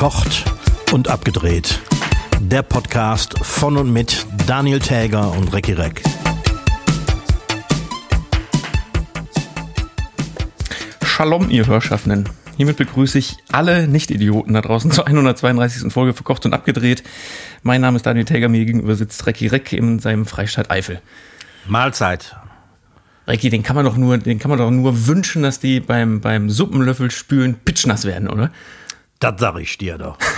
Verkocht und abgedreht. Der Podcast von und mit Daniel Täger und Recki Reck. Shalom, ihr Hörschaffenden. Hiermit begrüße ich alle Nicht-Idioten da draußen zur 132. Folge Verkocht und abgedreht. Mein Name ist Daniel Täger, mir gegenüber sitzt Recki Reck in seinem Freistaat Eifel. Mahlzeit. Recki, den kann man doch nur, den kann man doch nur wünschen, dass die beim, beim Suppenlöffel spülen pitschnass werden, oder? Das sag ich dir doch.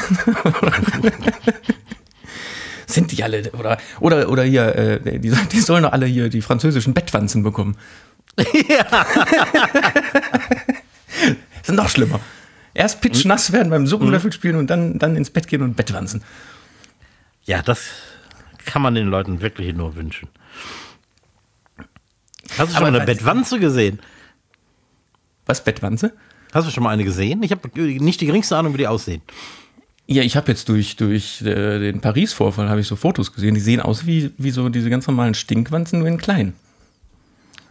Sind die alle, oder, oder, oder hier, äh, die, die sollen doch alle hier die französischen Bettwanzen bekommen. Ja. sind noch schlimmer. Erst pitschnass werden beim Suppenlöffel spielen und dann, dann ins Bett gehen und Bettwanzen. Ja, das kann man den Leuten wirklich nur wünschen. Hast du schon Aber mal eine Bettwanze gesehen? Was, Bettwanze? Hast du schon mal eine gesehen? Ich habe nicht die geringste Ahnung, wie die aussehen. Ja, ich habe jetzt durch, durch äh, den Paris-Vorfall habe ich so Fotos gesehen, die sehen aus wie, wie so diese ganz normalen Stinkwanzen, nur in klein.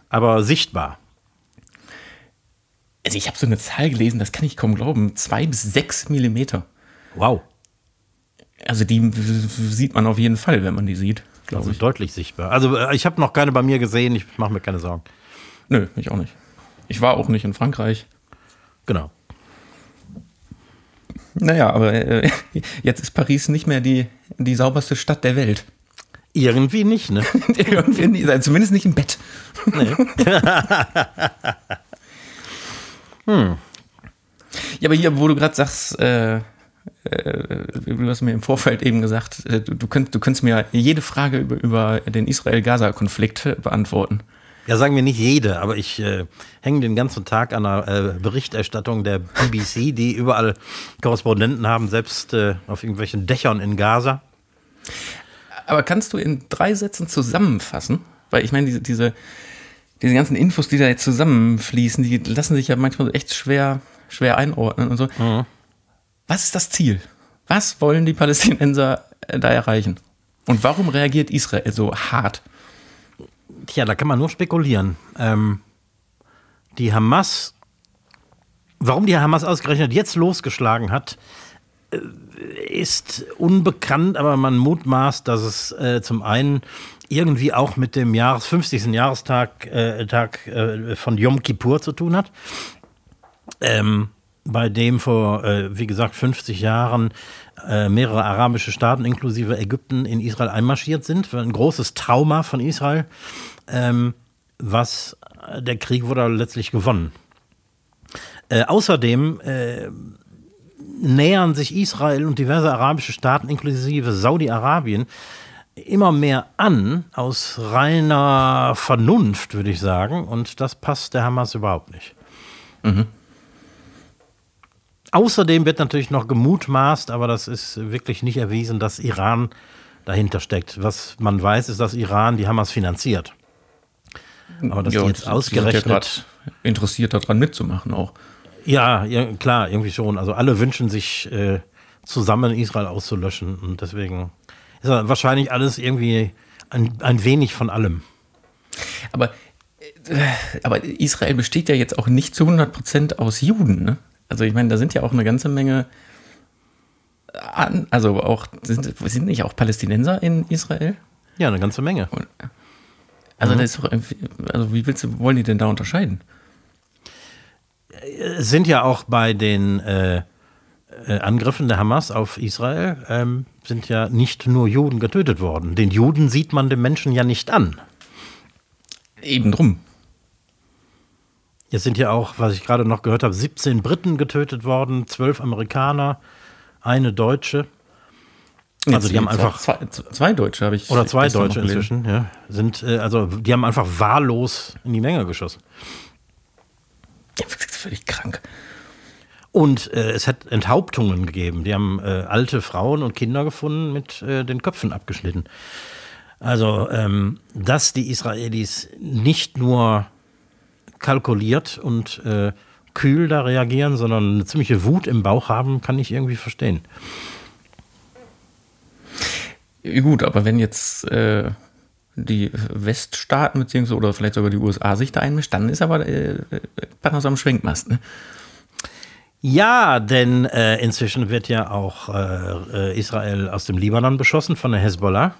Aber sichtbar. Also ich habe so eine Zahl gelesen, das kann ich kaum glauben, zwei bis sechs Millimeter. Wow. Also die sieht man auf jeden Fall, wenn man die sieht, glaube Also ich. deutlich sichtbar. Also äh, ich habe noch keine bei mir gesehen. Ich mache mir keine Sorgen. Nö, ich auch nicht. Ich war auch nicht in Frankreich. Genau. Naja, aber äh, jetzt ist Paris nicht mehr die, die sauberste Stadt der Welt. Irgendwie nicht, ne? Irgendwie nicht, also zumindest nicht im Bett. Ja, aber hier, wo du gerade sagst, äh, äh, du hast mir im Vorfeld eben gesagt, äh, du, du, könnt, du könntest mir jede Frage über, über den Israel-Gaza-Konflikt äh, beantworten. Ja, sagen wir nicht jede, aber ich äh, hänge den ganzen Tag an der äh, Berichterstattung der BBC, die überall Korrespondenten haben, selbst äh, auf irgendwelchen Dächern in Gaza. Aber kannst du in drei Sätzen zusammenfassen? Weil ich meine, diese, diese, diese ganzen Infos, die da jetzt zusammenfließen, die lassen sich ja manchmal echt schwer, schwer einordnen und so. Was ist das Ziel? Was wollen die Palästinenser äh, da erreichen? Und warum reagiert Israel so hart? Tja, da kann man nur spekulieren. Ähm, die Hamas, warum die Hamas ausgerechnet jetzt losgeschlagen hat, äh, ist unbekannt, aber man mutmaßt, dass es äh, zum einen irgendwie auch mit dem Jahres 50. Jahrestag äh, Tag, äh, von Yom Kippur zu tun hat. Ähm, bei dem vor, äh, wie gesagt, 50 Jahren äh, mehrere arabische Staaten inklusive Ägypten in Israel einmarschiert sind. Ein großes Trauma von Israel. Ähm, was äh, der Krieg wurde letztlich gewonnen. Äh, außerdem äh, nähern sich Israel und diverse arabische Staaten inklusive Saudi-Arabien immer mehr an aus reiner Vernunft, würde ich sagen. Und das passt der Hamas überhaupt nicht. Außerdem wird natürlich noch gemutmaßt, aber das ist wirklich nicht erwiesen, dass Iran dahinter steckt. Was man weiß, ist, dass Iran die Hamas finanziert. Aber dass Ja, die und jetzt ja ausgerechnet. grad interessiert daran mitzumachen auch. Ja, ja, klar, irgendwie schon. Also alle wünschen sich äh, zusammen Israel auszulöschen. Und deswegen ist ja wahrscheinlich alles irgendwie ein, ein wenig von allem. Aber, äh, aber Israel besteht ja jetzt auch nicht zu 100% aus Juden. Ne? Also ich meine, da sind ja auch eine ganze Menge, an, also auch, sind, sind nicht auch Palästinenser in Israel? Ja, eine ganze Menge. Also, das ist doch, also wie willst du, wollen die denn da unterscheiden? Es sind ja auch bei den äh, äh, Angriffen der Hamas auf Israel, ähm, sind ja nicht nur Juden getötet worden. Den Juden sieht man dem Menschen ja nicht an. Eben drum. Jetzt sind ja auch, was ich gerade noch gehört habe, 17 Briten getötet worden, 12 Amerikaner, eine Deutsche. Also die haben einfach Zwei, zwei Deutsche habe ich. Oder zwei Deutsche inzwischen, ja. Sind, äh, also die haben einfach wahllos in die Menge geschossen. Ja, das ist völlig krank. Und äh, es hat Enthauptungen gegeben. Die haben äh, alte Frauen und Kinder gefunden, mit äh, den Köpfen abgeschnitten. Also, ähm, dass die Israelis nicht nur kalkuliert und äh, kühl da reagieren, sondern eine ziemliche Wut im Bauch haben, kann ich irgendwie verstehen. Gut, aber wenn jetzt äh, die Weststaaten beziehungsweise oder vielleicht sogar die USA sich da einmischt, dann ist aber äh, Panas am Schwenkmast. Ne? Ja, denn äh, inzwischen wird ja auch äh, Israel aus dem Libanon beschossen von der Hezbollah,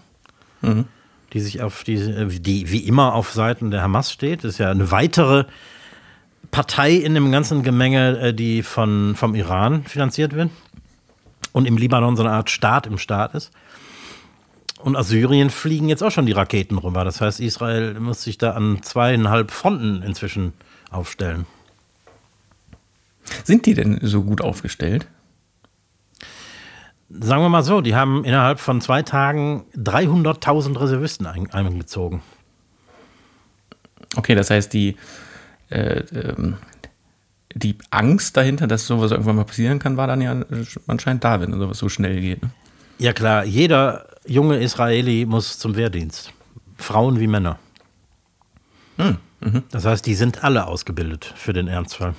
mhm. die sich auf die, die wie immer auf Seiten der Hamas steht. Das ist ja eine weitere Partei in dem ganzen Gemenge, die von, vom Iran finanziert wird und im Libanon so eine Art Staat im Staat ist. Und aus Syrien fliegen jetzt auch schon die Raketen rüber. Das heißt, Israel muss sich da an zweieinhalb Fronten inzwischen aufstellen. Sind die denn so gut aufgestellt? Sagen wir mal so, die haben innerhalb von zwei Tagen 300.000 Reservisten eingezogen. Okay, das heißt, die, äh, ähm, die Angst dahinter, dass sowas irgendwann mal passieren kann, war dann ja anscheinend da, wenn sowas so schnell geht. Ne? Ja klar, jeder junge Israeli muss zum Wehrdienst. Frauen wie Männer. Hm, mhm. Das heißt, die sind alle ausgebildet für den Ernstfall.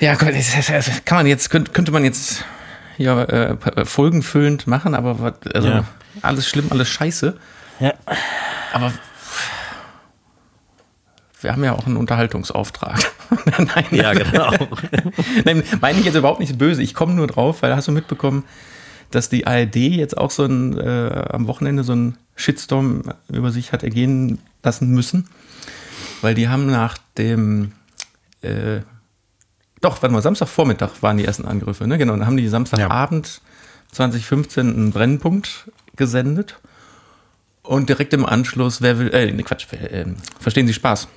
Ja, kann man jetzt, könnte man jetzt ja, äh, folgenfüllend machen, aber also, ja. alles schlimm, alles scheiße. Ja. Aber wir haben ja auch einen Unterhaltungsauftrag. Nein, ja, genau. Nein, meine ich jetzt überhaupt nicht böse. Ich komme nur drauf, weil hast du mitbekommen, dass die ARD jetzt auch so ein, äh, am Wochenende so einen Shitstorm über sich hat ergehen lassen müssen. Weil die haben nach dem äh, doch, warte mal, Samstagvormittag waren die ersten Angriffe, ne? Genau, dann haben die Samstagabend ja. 2015 einen Brennpunkt gesendet. Und direkt im Anschluss, wer will, äh, ne Quatsch, äh, verstehen Sie Spaß?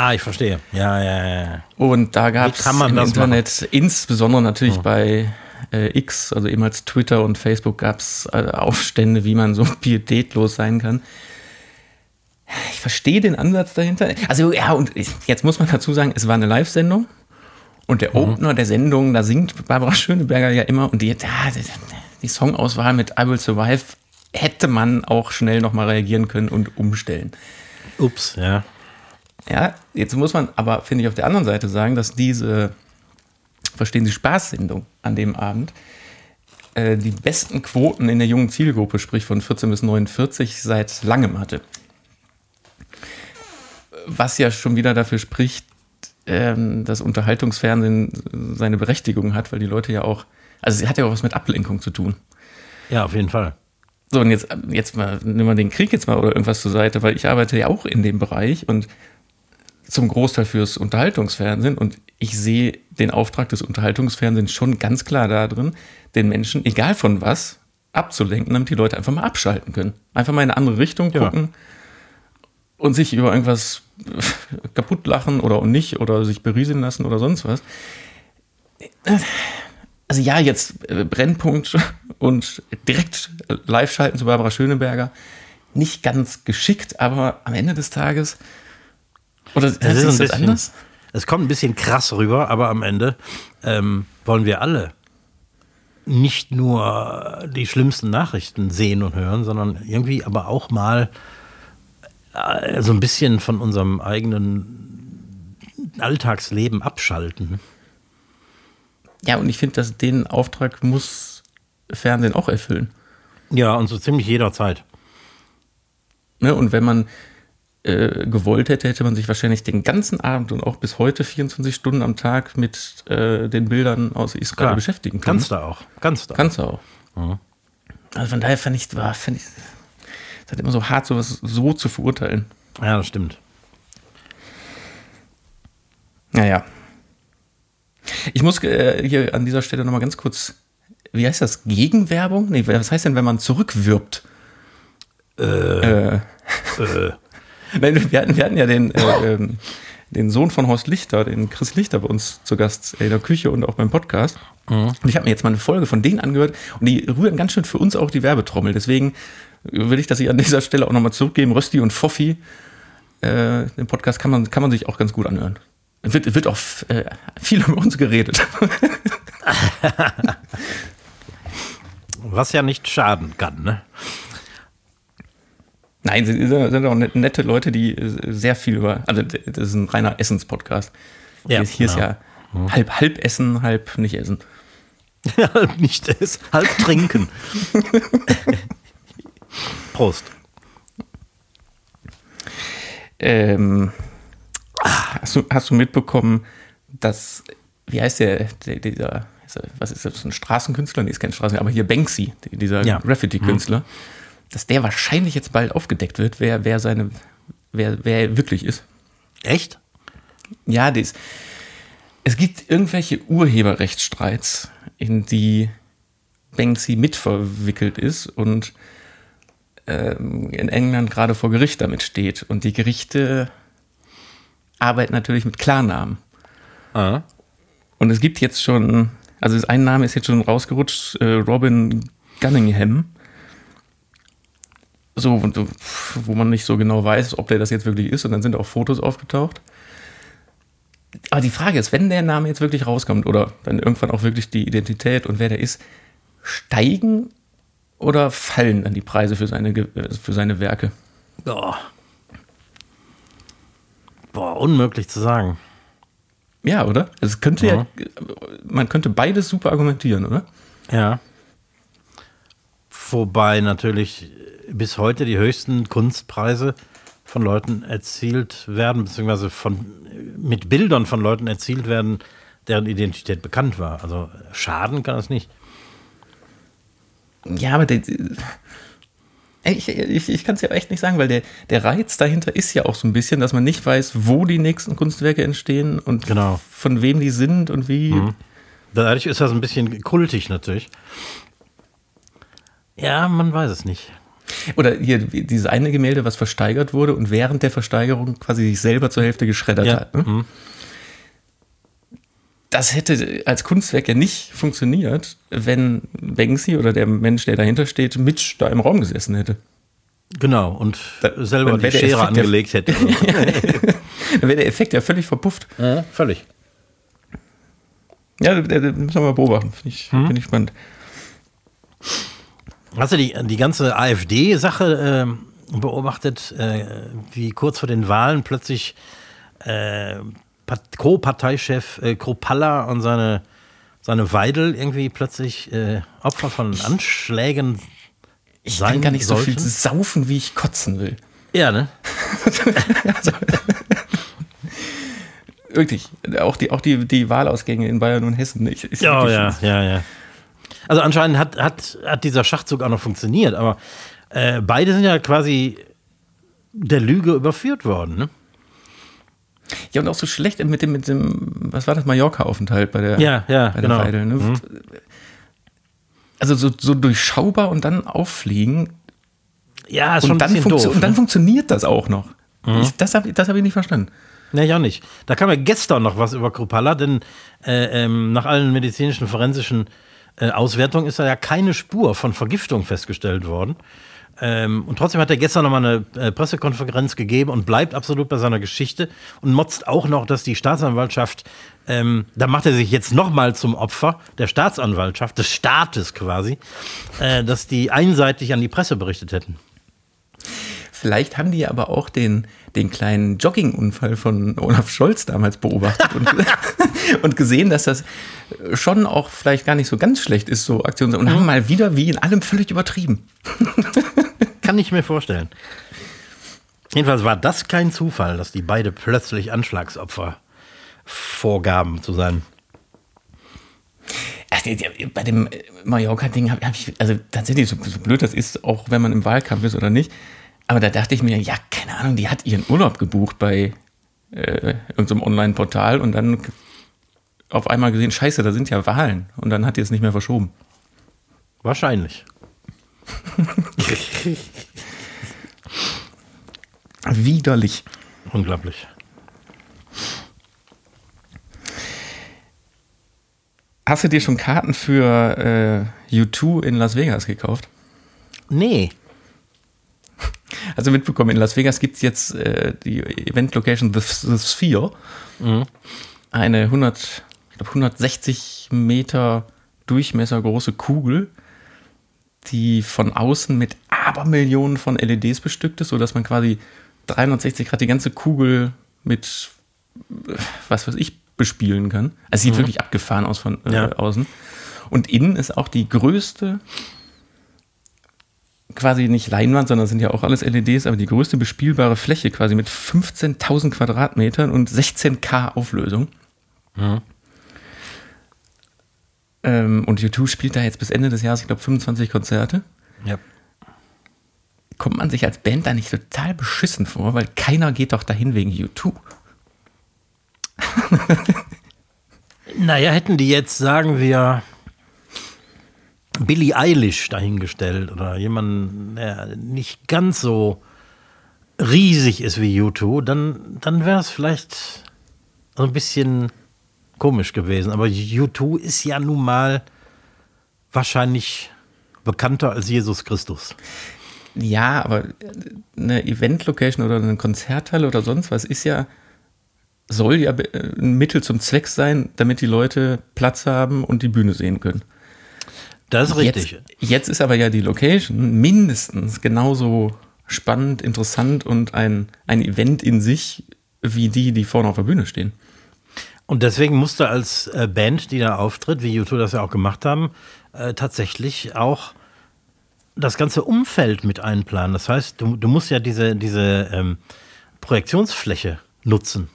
Ah, ich verstehe. Ja, ja, ja. Und da gab es im Internet, machen? insbesondere natürlich hm. bei äh, X, also ehemals Twitter und Facebook, gab es äh, Aufstände, wie man so pietätlos sein kann. Ich verstehe den Ansatz dahinter. Also ja, und jetzt muss man dazu sagen, es war eine Live-Sendung. Und der mhm. Opener der Sendung, da singt Barbara Schöneberger ja immer und die, die Songauswahl mit I Will Survive hätte man auch schnell nochmal reagieren können und umstellen. Ups, ja. Ja, jetzt muss man aber, finde ich, auf der anderen Seite sagen, dass diese Verstehen Sie Spaß-Sendung an dem Abend äh, die besten Quoten in der jungen Zielgruppe, sprich von 14 bis 49, seit langem hatte. Was ja schon wieder dafür spricht, ähm, das Unterhaltungsfernsehen seine Berechtigung hat, weil die Leute ja auch, also es hat ja auch was mit Ablenkung zu tun. Ja, auf jeden Fall. So, und jetzt, jetzt mal, nimm mal den Krieg jetzt mal oder irgendwas zur Seite, weil ich arbeite ja auch in dem Bereich und zum Großteil fürs Unterhaltungsfernsehen und ich sehe den Auftrag des Unterhaltungsfernsehens schon ganz klar da drin, den Menschen, egal von was, abzulenken, damit die Leute einfach mal abschalten können. Einfach mal in eine andere Richtung gucken ja. und sich über irgendwas kaputt lachen oder nicht oder sich berieseln lassen oder sonst was. Also ja, jetzt äh, Brennpunkt und direkt live schalten zu Barbara Schöneberger. Nicht ganz geschickt, aber am Ende des Tages. Oder das ist ein bisschen, anders? Es kommt ein bisschen krass rüber, aber am Ende ähm, wollen wir alle nicht nur die schlimmsten Nachrichten sehen und hören, sondern irgendwie aber auch mal äh, so ein bisschen von unserem eigenen Alltagsleben abschalten. Ja, und ich finde, dass den Auftrag muss Fernsehen auch erfüllen. Ja, und so ziemlich jederzeit. Ne, und wenn man äh, gewollt hätte, hätte man sich wahrscheinlich den ganzen Abend und auch bis heute 24 Stunden am Tag mit äh, den Bildern aus Israel Klar, beschäftigen können. Kannst du auch. Kannst du. Kannst du auch. Mhm. Also von daher fand ich, war, fand ich, es ist immer so hart, sowas so zu verurteilen. Ja, das stimmt. Naja. Ich muss äh, hier an dieser Stelle nochmal ganz kurz, wie heißt das? Gegenwerbung? Nee, was heißt denn, wenn man zurückwirbt? Äh. äh. äh. Nein, wir hatten, wir hatten ja den, äh, ähm, den Sohn von Horst Lichter, den Chris Lichter bei uns zu Gast in der Küche und auch beim Podcast. Mhm. Und ich habe mir jetzt mal eine Folge von denen angehört und die rühren ganz schön für uns auch die Werbetrommel. Deswegen will ich das hier an dieser Stelle auch nochmal zurückgeben. Rösti und Foffi, äh, den Podcast kann man, kann man sich auch ganz gut anhören. Wird, wird auch äh, viel über uns geredet. Was ja nicht schaden kann, ne? Nein, sie sind auch nette Leute, die sehr viel über, also das ist ein reiner Essenspodcast. Ja, hier genau. ist ja mhm. halb, halb essen, halb nicht essen. halb nicht essen, halb trinken. Prost. Ähm, Hast du, hast du mitbekommen, dass, wie heißt der, der dieser, was ist das, ein Straßenkünstler? Nee, ist kein Straßenkünstler, aber hier Banksy, dieser Ja. Graffiti-Künstler, dass der wahrscheinlich jetzt bald aufgedeckt wird, wer, wer seine, wer, wer er wirklich ist. Echt? Ja, das, es gibt irgendwelche Urheberrechtsstreits, in die Banksy mitverwickelt ist und ähm, in England gerade vor Gericht damit steht. Und die Gerichte arbeiten natürlich mit Klarnamen. Ah. Und es gibt jetzt schon, also ein Name ist jetzt schon rausgerutscht, äh, Robin Gunningham. So, so, wo man nicht so genau weiß, ob der das jetzt wirklich ist. Und dann sind auch Fotos aufgetaucht. Aber die Frage ist, wenn der Name jetzt wirklich rauskommt oder dann irgendwann auch wirklich die Identität und wer der ist, steigen oder fallen dann die Preise für seine, äh, für seine Werke? Boah. Boah, unmöglich zu sagen. Ja, oder? Es könnte ja, man könnte beides super argumentieren, oder? Ja. Wobei natürlich bis heute die höchsten Kunstpreise von Leuten erzielt werden, beziehungsweise von, mit Bildern von Leuten erzielt werden, deren Identität bekannt war. Also schaden kann es nicht. Ja, aber der, ich, ich, ich kann es ja echt nicht sagen, weil der, der Reiz dahinter ist ja auch so ein bisschen, dass man nicht weiß, wo die nächsten Kunstwerke entstehen und Genau. von wem die sind und wie. Dadurch ist das ein bisschen kultig natürlich. Ja, man weiß es nicht. Oder hier dieses eine Gemälde, was versteigert wurde und während der Versteigerung quasi sich selber zur Hälfte geschreddert Ja. hat. Ne? Das hätte als Kunstwerk ja nicht funktioniert, wenn Banksy oder der Mensch, der dahinter steht, mit da im Raum gesessen hätte. Genau, und selber dann die Schere Effekt angelegt hätte. Dann wäre der Effekt ja völlig verpufft. ja, völlig. Ja, das müssen wir mal beobachten. Finde ich, find ich spannend. Hast du die, die ganze AfD-Sache ähm, beobachtet, äh, wie kurz vor den Wahlen plötzlich äh, Co-Parteichef äh, Kropalla und seine, seine Weidel irgendwie plötzlich äh, Opfer von Anschlägen Ich sein kann gar nicht so viel sollten? saufen, wie ich kotzen will. Ja, ne? Wirklich. Auch die, auch die, die Wahlausgänge in Bayern und Hessen. Ich, ist Ja, ja, ja, ja. Also anscheinend hat, hat, hat dieser Schachzug auch noch funktioniert, aber äh, beide sind ja quasi der Lüge überführt worden, ne? Ja, und auch so schlecht mit dem, mit dem, was war das, Mallorca-Aufenthalt bei der, Ja, ja, bei der genau. Weidel, ne? Also so, so durchschaubar und dann auffliegen Ja, ist und schon dann, ein bisschen doof. und dann ne? funktioniert das auch noch. Ich, das habe das hab ich nicht verstanden. Nee, ich auch nicht. Da kam ja gestern noch was über Kruppalla, denn äh, ähm, nach allen medizinischen, forensischen äh, Auswertungen ist da ja keine Spur von Vergiftung festgestellt worden. Ähm, und trotzdem hat er gestern nochmal eine äh, Pressekonferenz gegeben und bleibt absolut bei seiner Geschichte und motzt auch noch, dass die Staatsanwaltschaft, ähm, da macht er sich jetzt nochmal zum Opfer der Staatsanwaltschaft, des Staates quasi, äh, dass die einseitig an die Presse berichtet hätten. Vielleicht haben die aber auch den, den kleinen Joggingunfall von Olaf Scholz damals beobachtet und, und gesehen, dass das schon auch vielleicht gar nicht so ganz schlecht ist, so Aktionen. Und haben mal wieder wie in allem völlig übertrieben. Kann ich mir vorstellen. Jedenfalls war das kein Zufall, dass die beide plötzlich Anschlagsopfer vorgaben zu sein. Bei dem Mallorca-Ding habe hab ich, also tatsächlich, so, so blöd das ist, auch wenn man im Wahlkampf ist oder nicht, aber da dachte ich mir, ja, keine Ahnung, die hat ihren Urlaub gebucht bei äh, irgendeinem Online-Portal und dann auf einmal gesehen, scheiße, da sind ja Wahlen. Und dann hat die es nicht mehr verschoben. Wahrscheinlich. Widerlich. Unglaublich. Hast du dir schon Karten für äh, U2 in Las Vegas gekauft? Nee. Also mitbekommen, in Las Vegas gibt es jetzt äh, die Event-Location The, The Sphere. Eine 100, ich glaub 160 Meter Durchmesser große Kugel, die von außen mit Abermillionen von LEDs bestückt ist, sodass man quasi 360 Grad die ganze Kugel mit, äh, was weiß ich, bespielen kann. Also sieht wirklich abgefahren aus von äh, Ja. außen. Und innen ist auch die größte quasi nicht Leinwand, sondern sind ja auch alles LEDs, aber die größte bespielbare Fläche quasi mit 15.000 Quadratmetern und 16K Auflösung. Mhm. Ähm, und U2 spielt da jetzt bis Ende des Jahres, ich glaube, 25 Konzerte. Ja. Kommt man sich als Band da nicht total beschissen vor, weil keiner geht doch dahin wegen U2. Naja, hätten die jetzt, sagen wir, Billie Eilish dahingestellt oder jemanden, der nicht ganz so riesig ist wie U2, dann, dann wäre es vielleicht so ein bisschen komisch gewesen. Aber U2 ist ja nun mal wahrscheinlich bekannter als Jesus Christus. Ja, aber eine Event-Location oder eine Konzerthalle oder sonst was ist ja, soll ja ein Mittel zum Zweck sein, damit die Leute Platz haben und die Bühne sehen können. Das ist richtig. Jetzt, jetzt ist aber ja die Location mindestens genauso spannend, interessant und ein, ein Event in sich, wie die, die vorne auf der Bühne stehen. Und deswegen musste als äh, Band, die da auftritt, wie YouTube das ja auch gemacht haben, äh, tatsächlich auch das ganze Umfeld mit einplanen. Das heißt, du, du musst ja diese, diese ähm, Projektionsfläche nutzen.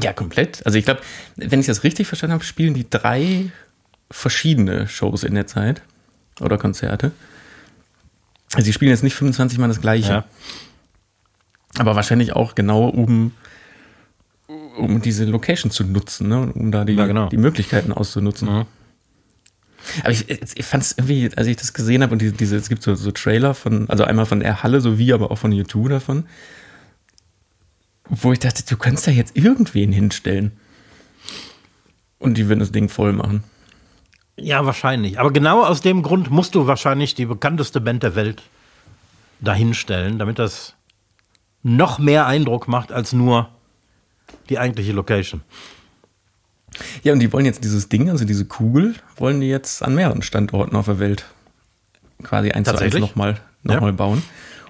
Ja, komplett. Also ich glaube, wenn ich das richtig verstanden habe, spielen die drei verschiedene Shows in der Zeit oder Konzerte. Also sie spielen jetzt nicht 25 Mal das gleiche. Ja. Aber wahrscheinlich auch genau, um, um diese Location zu nutzen, ne? um da die, Ja, genau. die Möglichkeiten auszunutzen. Mhm. Aber ich, ich fand es irgendwie, als ich das gesehen habe und diese, diese, es gibt so, so Trailer von, also einmal von der Halle sowie aber auch von YouTube davon, wo ich dachte, du kannst da jetzt irgendwen hinstellen. Und die würden das Ding voll machen. Ja, wahrscheinlich. Aber genau aus dem Grund musst du wahrscheinlich die bekannteste Band der Welt dahinstellen, damit das noch mehr Eindruck macht als nur die eigentliche Location. Ja, und die wollen jetzt dieses Ding, also diese Kugel, wollen die jetzt an mehreren Standorten auf der Welt quasi eins zu eins nochmal noch Ja. mal bauen.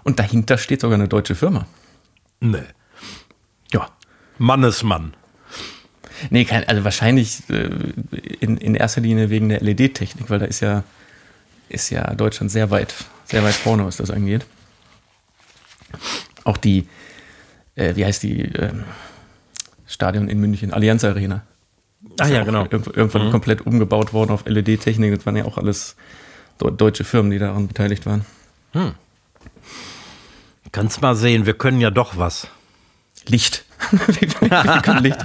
Und dahinter steht sogar eine deutsche Firma. Nee. Ja. Mannesmann. Nee, kein, also wahrscheinlich äh, in, in erster Linie wegen der LED-Technik, weil da ist ja, ist ja Deutschland sehr weit, sehr weit vorne, was das angeht. Auch die, äh, wie heißt die, ähm, Stadion in München, Allianz Arena. Ach ja, genau. Irgendwann, irgendwann komplett umgebaut worden auf LED-Technik. Das waren ja auch alles deu- deutsche Firmen, die daran beteiligt waren. Kannst mal sehen, wir können ja doch was. Licht. Wir können Licht.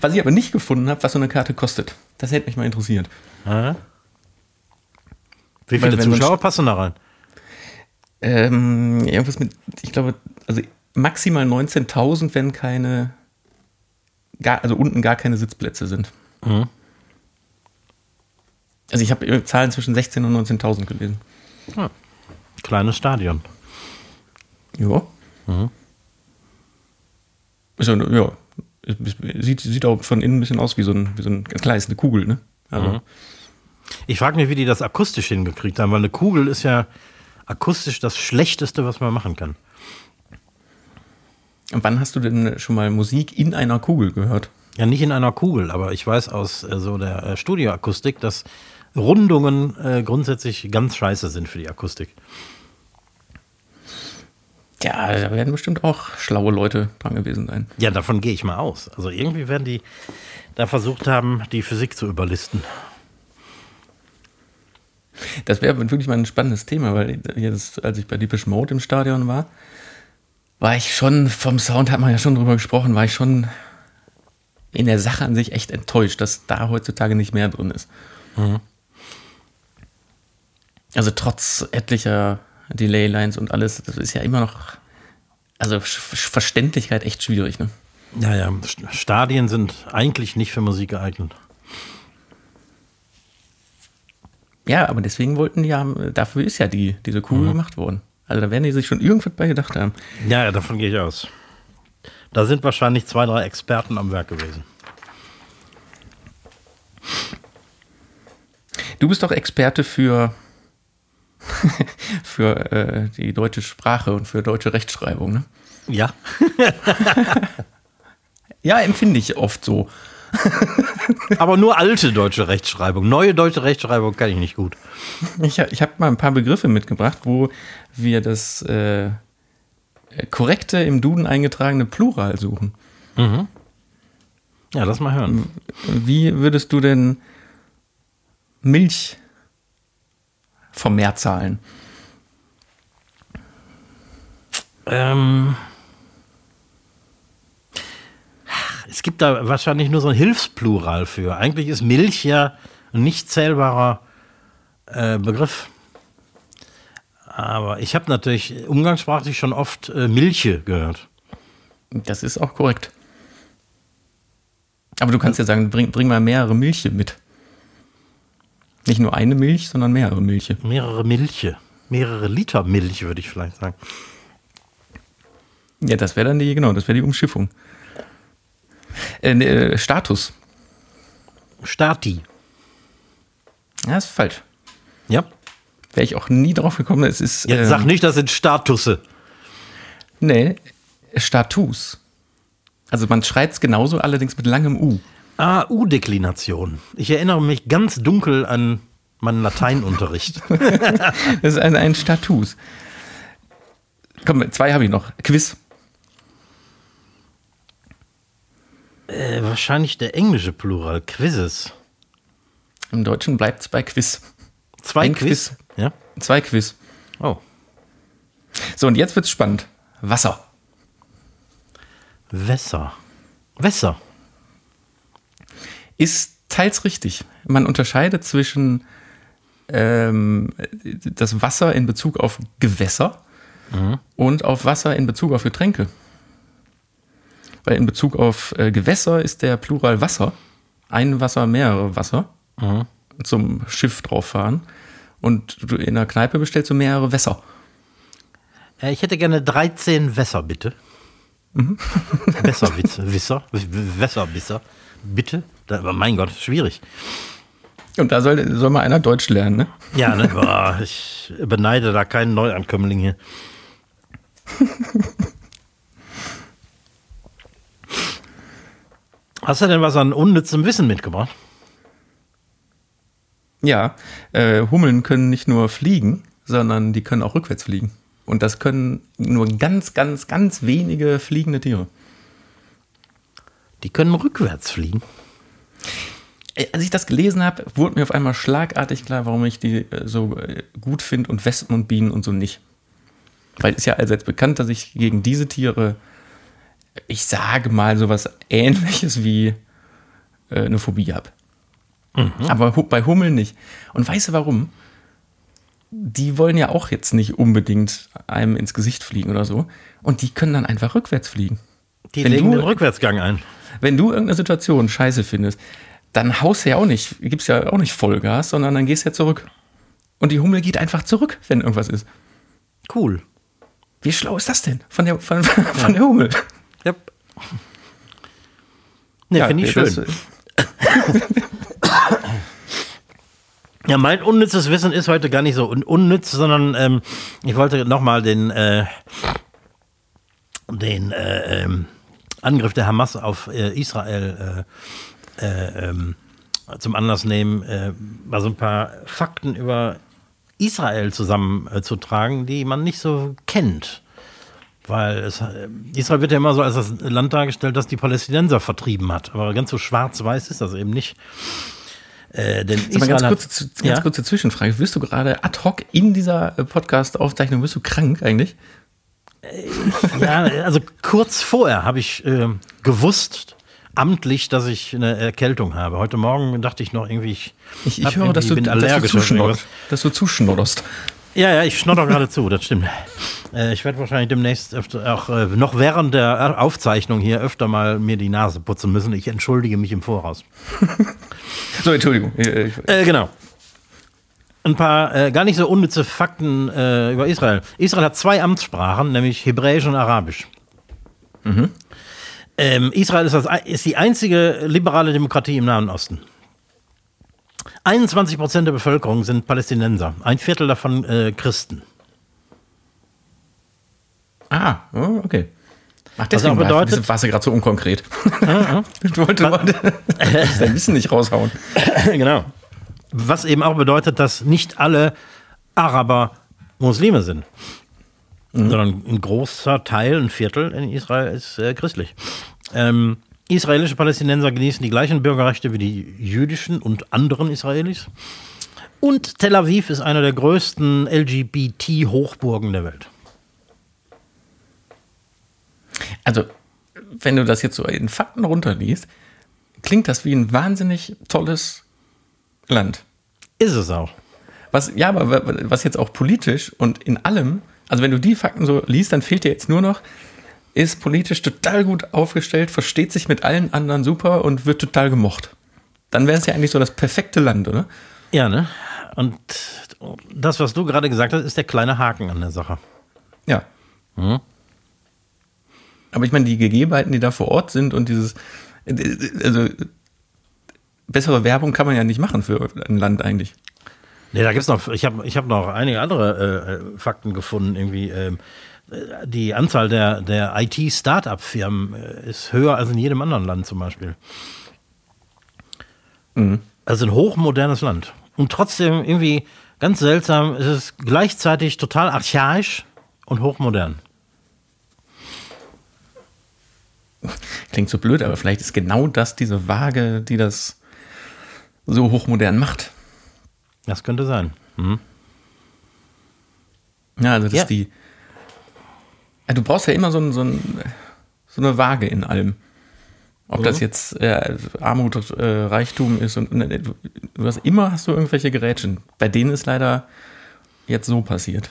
Was ich aber nicht gefunden habe, was so eine Karte kostet. Das hätte mich mal interessiert. Wie Weil viele man Zuschauer passen da rein? Ähm, irgendwas mit, ich glaube, also maximal 19.000, wenn keine, gar, also unten gar keine Sitzplätze sind. Mhm. Also ich habe Zahlen zwischen 16.000 und 19.000 gelesen. Kleines Stadion. Ja. Ist ja, ja. Sieht, sieht auch von innen ein bisschen aus wie so ein, wie so ein ganz kleines, eine Kugel, ne? Also, Ich frage mich, wie die das akustisch hingekriegt haben, weil eine Kugel ist ja akustisch das Schlechteste, was man machen kann. Und wann hast du denn schon mal Musik in einer Kugel gehört? Ja, nicht in einer Kugel, aber ich weiß aus äh, so der äh, Studioakustik, dass Rundungen äh, grundsätzlich ganz scheiße sind für die Akustik. Ja, da werden bestimmt auch schlaue Leute dran gewesen sein. Ja, davon gehe ich mal aus. Also irgendwie werden die da versucht haben, die Physik zu überlisten. Das wäre wirklich mal ein spannendes Thema, weil jetzt, als ich bei Deepish Mode im Stadion war, war ich schon, vom Sound hat man ja schon drüber gesprochen, war ich schon in der Sache an sich echt enttäuscht, dass da heutzutage nicht mehr drin ist. Also trotz etlicher Delay-Lines und alles, das ist ja immer noch, also Verständlichkeit echt schwierig, ne? Ja, ja, St- Stadien sind eigentlich nicht für Musik geeignet. Ja, aber deswegen wollten die ja, dafür ist ja die, diese Kugel gemacht worden. Also da werden die sich schon irgendwas bei gedacht haben. Ja, ja, davon gehe ich aus. Da sind wahrscheinlich zwei, drei Experten am Werk gewesen. Du bist doch Experte für, für äh, die deutsche Sprache und für deutsche Rechtschreibung, ne? Ja. Ja, empfinde ich oft so. Aber nur alte deutsche Rechtschreibung. Neue deutsche Rechtschreibung kann ich nicht gut. Ich, ich habe mal ein paar Begriffe mitgebracht, wo wir das äh, korrekte im Duden eingetragene Plural suchen. Ja, lass mal hören. Wie würdest du denn Milch vom Mehrzahlen? Ähm, es gibt da wahrscheinlich nur so ein Hilfsplural für. Eigentlich ist Milch ja ein nicht zählbarer äh, Begriff. Aber ich habe natürlich umgangssprachlich schon oft äh, Milche gehört. Das ist auch korrekt. Aber du kannst ja sagen, bring, bring mal mehrere Milche mit. Nicht nur eine Milch, sondern mehrere Milche. Mehrere Milche. Mehrere Liter Milch, würde ich vielleicht sagen. Ja, das wäre dann die, genau, das wäre die Umschiffung. Äh, ne, äh, Status. Stati. Ja, ist falsch. Ja. Wäre ich auch nie drauf gekommen. Es ist. Jetzt ähm, sag nicht, das sind Statusse. Nee, Status. Also man schreibt es genauso, allerdings mit langem U. Ah, U-Deklination. Ich erinnere mich ganz dunkel an meinen Lateinunterricht. Das ist ein, ein Status. Komm, zwei habe ich noch. Quiz. äh, wahrscheinlich der englische Plural. Quizzes. Im Deutschen bleibt es bei Quiz. Zwei Ein Quiz. Quiz. Ja. Zwei Quiz. Oh. So, und jetzt wird's spannend. Wasser. Wässer. Wässer. Ist teils richtig. Man unterscheidet zwischen ähm, das Wasser in Bezug auf Gewässer und auf Wasser in Bezug auf Getränke. Weil in Bezug auf äh, Gewässer ist der Plural Wasser. Ein Wasser, mehrere Wasser. Zum Schiff drauf fahren. Und du in der Kneipe bestellst du mehrere Wässer. Äh, ich hätte gerne 13 Wässer, bitte. Wässerwitze. Wisser. Wässerwisser. Bitte. Da, aber mein Gott, schwierig. Und da soll, soll mal einer Deutsch lernen, ne? Ja, ne? Boah, ich beneide da keinen Neuankömmling hier. Hast du denn was an unnützem Wissen mitgebracht? Ja, äh, Hummeln können nicht nur fliegen, sondern die können auch rückwärts fliegen. Und das können nur ganz, ganz, ganz wenige fliegende Tiere. Die können rückwärts fliegen. Ey, Als ich das gelesen habe, wurde mir auf einmal schlagartig klar, warum ich die äh, so äh, gut finde und Wespen und Bienen und so nicht. Weil es ist ja allseits bekannt, dass ich gegen diese Tiere, ich sage mal, sowas ähnliches wie äh, eine Phobie habe. Aber hu- bei Hummeln nicht. Und weißt du warum? Die wollen ja auch jetzt nicht unbedingt einem ins Gesicht fliegen oder so. Und die können dann einfach rückwärts fliegen. Die Wenn legen du- den Rückwärtsgang ein. Wenn du irgendeine Situation scheiße findest, dann haust du ja auch nicht, gibst ja auch nicht Vollgas, sondern dann gehst du ja zurück. Und die Hummel geht einfach zurück, wenn irgendwas ist. Cool. Wie schlau ist das denn von der, von, von der Hummel? Ja. Ne, finde ich schön. das- Ja, mein unnützes Wissen ist heute gar nicht so un unnütz, sondern ähm, ich wollte nochmal den, äh, den äh, ähm, Angriff der Hamas auf äh, Israel äh, äh, ähm, zum Anlass nehmen, äh, mal so ein paar Fakten über Israel zusammenzutragen, die man nicht so kennt. Weil es, äh, Israel wird ja immer so als das Land dargestellt, das die Palästinenser vertrieben hat. Aber ganz so schwarz-weiß ist das eben nicht. Äh, denn mal, ganz, Israel kurze, ganz ja? kurze Zwischenfrage. Wirst du gerade ad hoc in dieser Podcast-Aufzeichnung, wirst du krank eigentlich? Ja, also kurz vorher habe ich äh, gewusst, amtlich, dass ich eine Erkältung habe. Heute Morgen dachte ich noch irgendwie, ich, Ich, ich höre, dass du, dass allergisch. Dass du zuschnodderst. Ja, ja, ich schnodder gerade zu, das stimmt. Äh, ich werde wahrscheinlich demnächst öfter, auch äh, noch während der Aufzeichnung hier öfter mal mir die Nase putzen müssen. Ich entschuldige mich im Voraus. So, Entschuldigung. Äh, Äh, genau. Ein paar äh, gar nicht so unnütze Fakten äh, über Israel. Israel hat zwei Amtssprachen, nämlich Hebräisch und Arabisch. Ähm, Israel ist, das, ist die einzige liberale Demokratie im Nahen Osten. 21 Prozent der Bevölkerung sind Palästinenser, ein Viertel davon äh, Christen. Ah, oh, okay. Ach, deswegen Was auch bedeutet- war, warst du gerade so unkonkret. ich wollte dein Wissen nicht raushauen. genau. Was eben auch bedeutet, dass nicht alle Araber Muslime sind, sondern ein großer Teil, ein Viertel in Israel ist äh, christlich. Ähm, israelische Palästinenser genießen die gleichen Bürgerrechte wie die jüdischen und anderen Israelis. Und Tel Aviv ist einer der größten LGBT-Hochburgen der Welt. Also, wenn du das jetzt so in Fakten runterliest, klingt das wie ein wahnsinnig tolles Land. Ist es auch. Was, ja, aber wa- was jetzt auch politisch und in allem, also wenn du die Fakten so liest, dann fehlt dir jetzt nur noch, ist politisch total gut aufgestellt, versteht sich mit allen anderen super und wird total gemocht. Dann wäre es ja eigentlich so das perfekte Land, oder? Ja, ne? Und das, was du gerade gesagt hast, ist der kleine Haken an der Sache. Ja. Aber ich meine, die Gegebenheiten, die da vor Ort sind und dieses, also bessere Werbung kann man ja nicht machen für ein Land eigentlich. Nee, da gibt's noch, ich habe ich hab noch einige andere äh, Fakten gefunden. Irgendwie, ähm, äh, die Anzahl der, der IT-Startup-Firmen äh, ist höher als in jedem anderen Land zum Beispiel. Also ein hochmodernes Land. Und trotzdem irgendwie ganz seltsam, es ist gleichzeitig total archaisch und hochmodern. Klingt so blöd, aber vielleicht ist genau das diese Waage, die das so hochmodern macht. Das könnte sein. Mhm. Ja, also das Ja. ist die. Du brauchst ja immer so, ein, so, ein, so eine Waage in allem. Ob das jetzt äh, Armut, äh, Reichtum ist und äh, du, du hast immer hast du irgendwelche Gerätschen. Bei denen ist leider jetzt so passiert.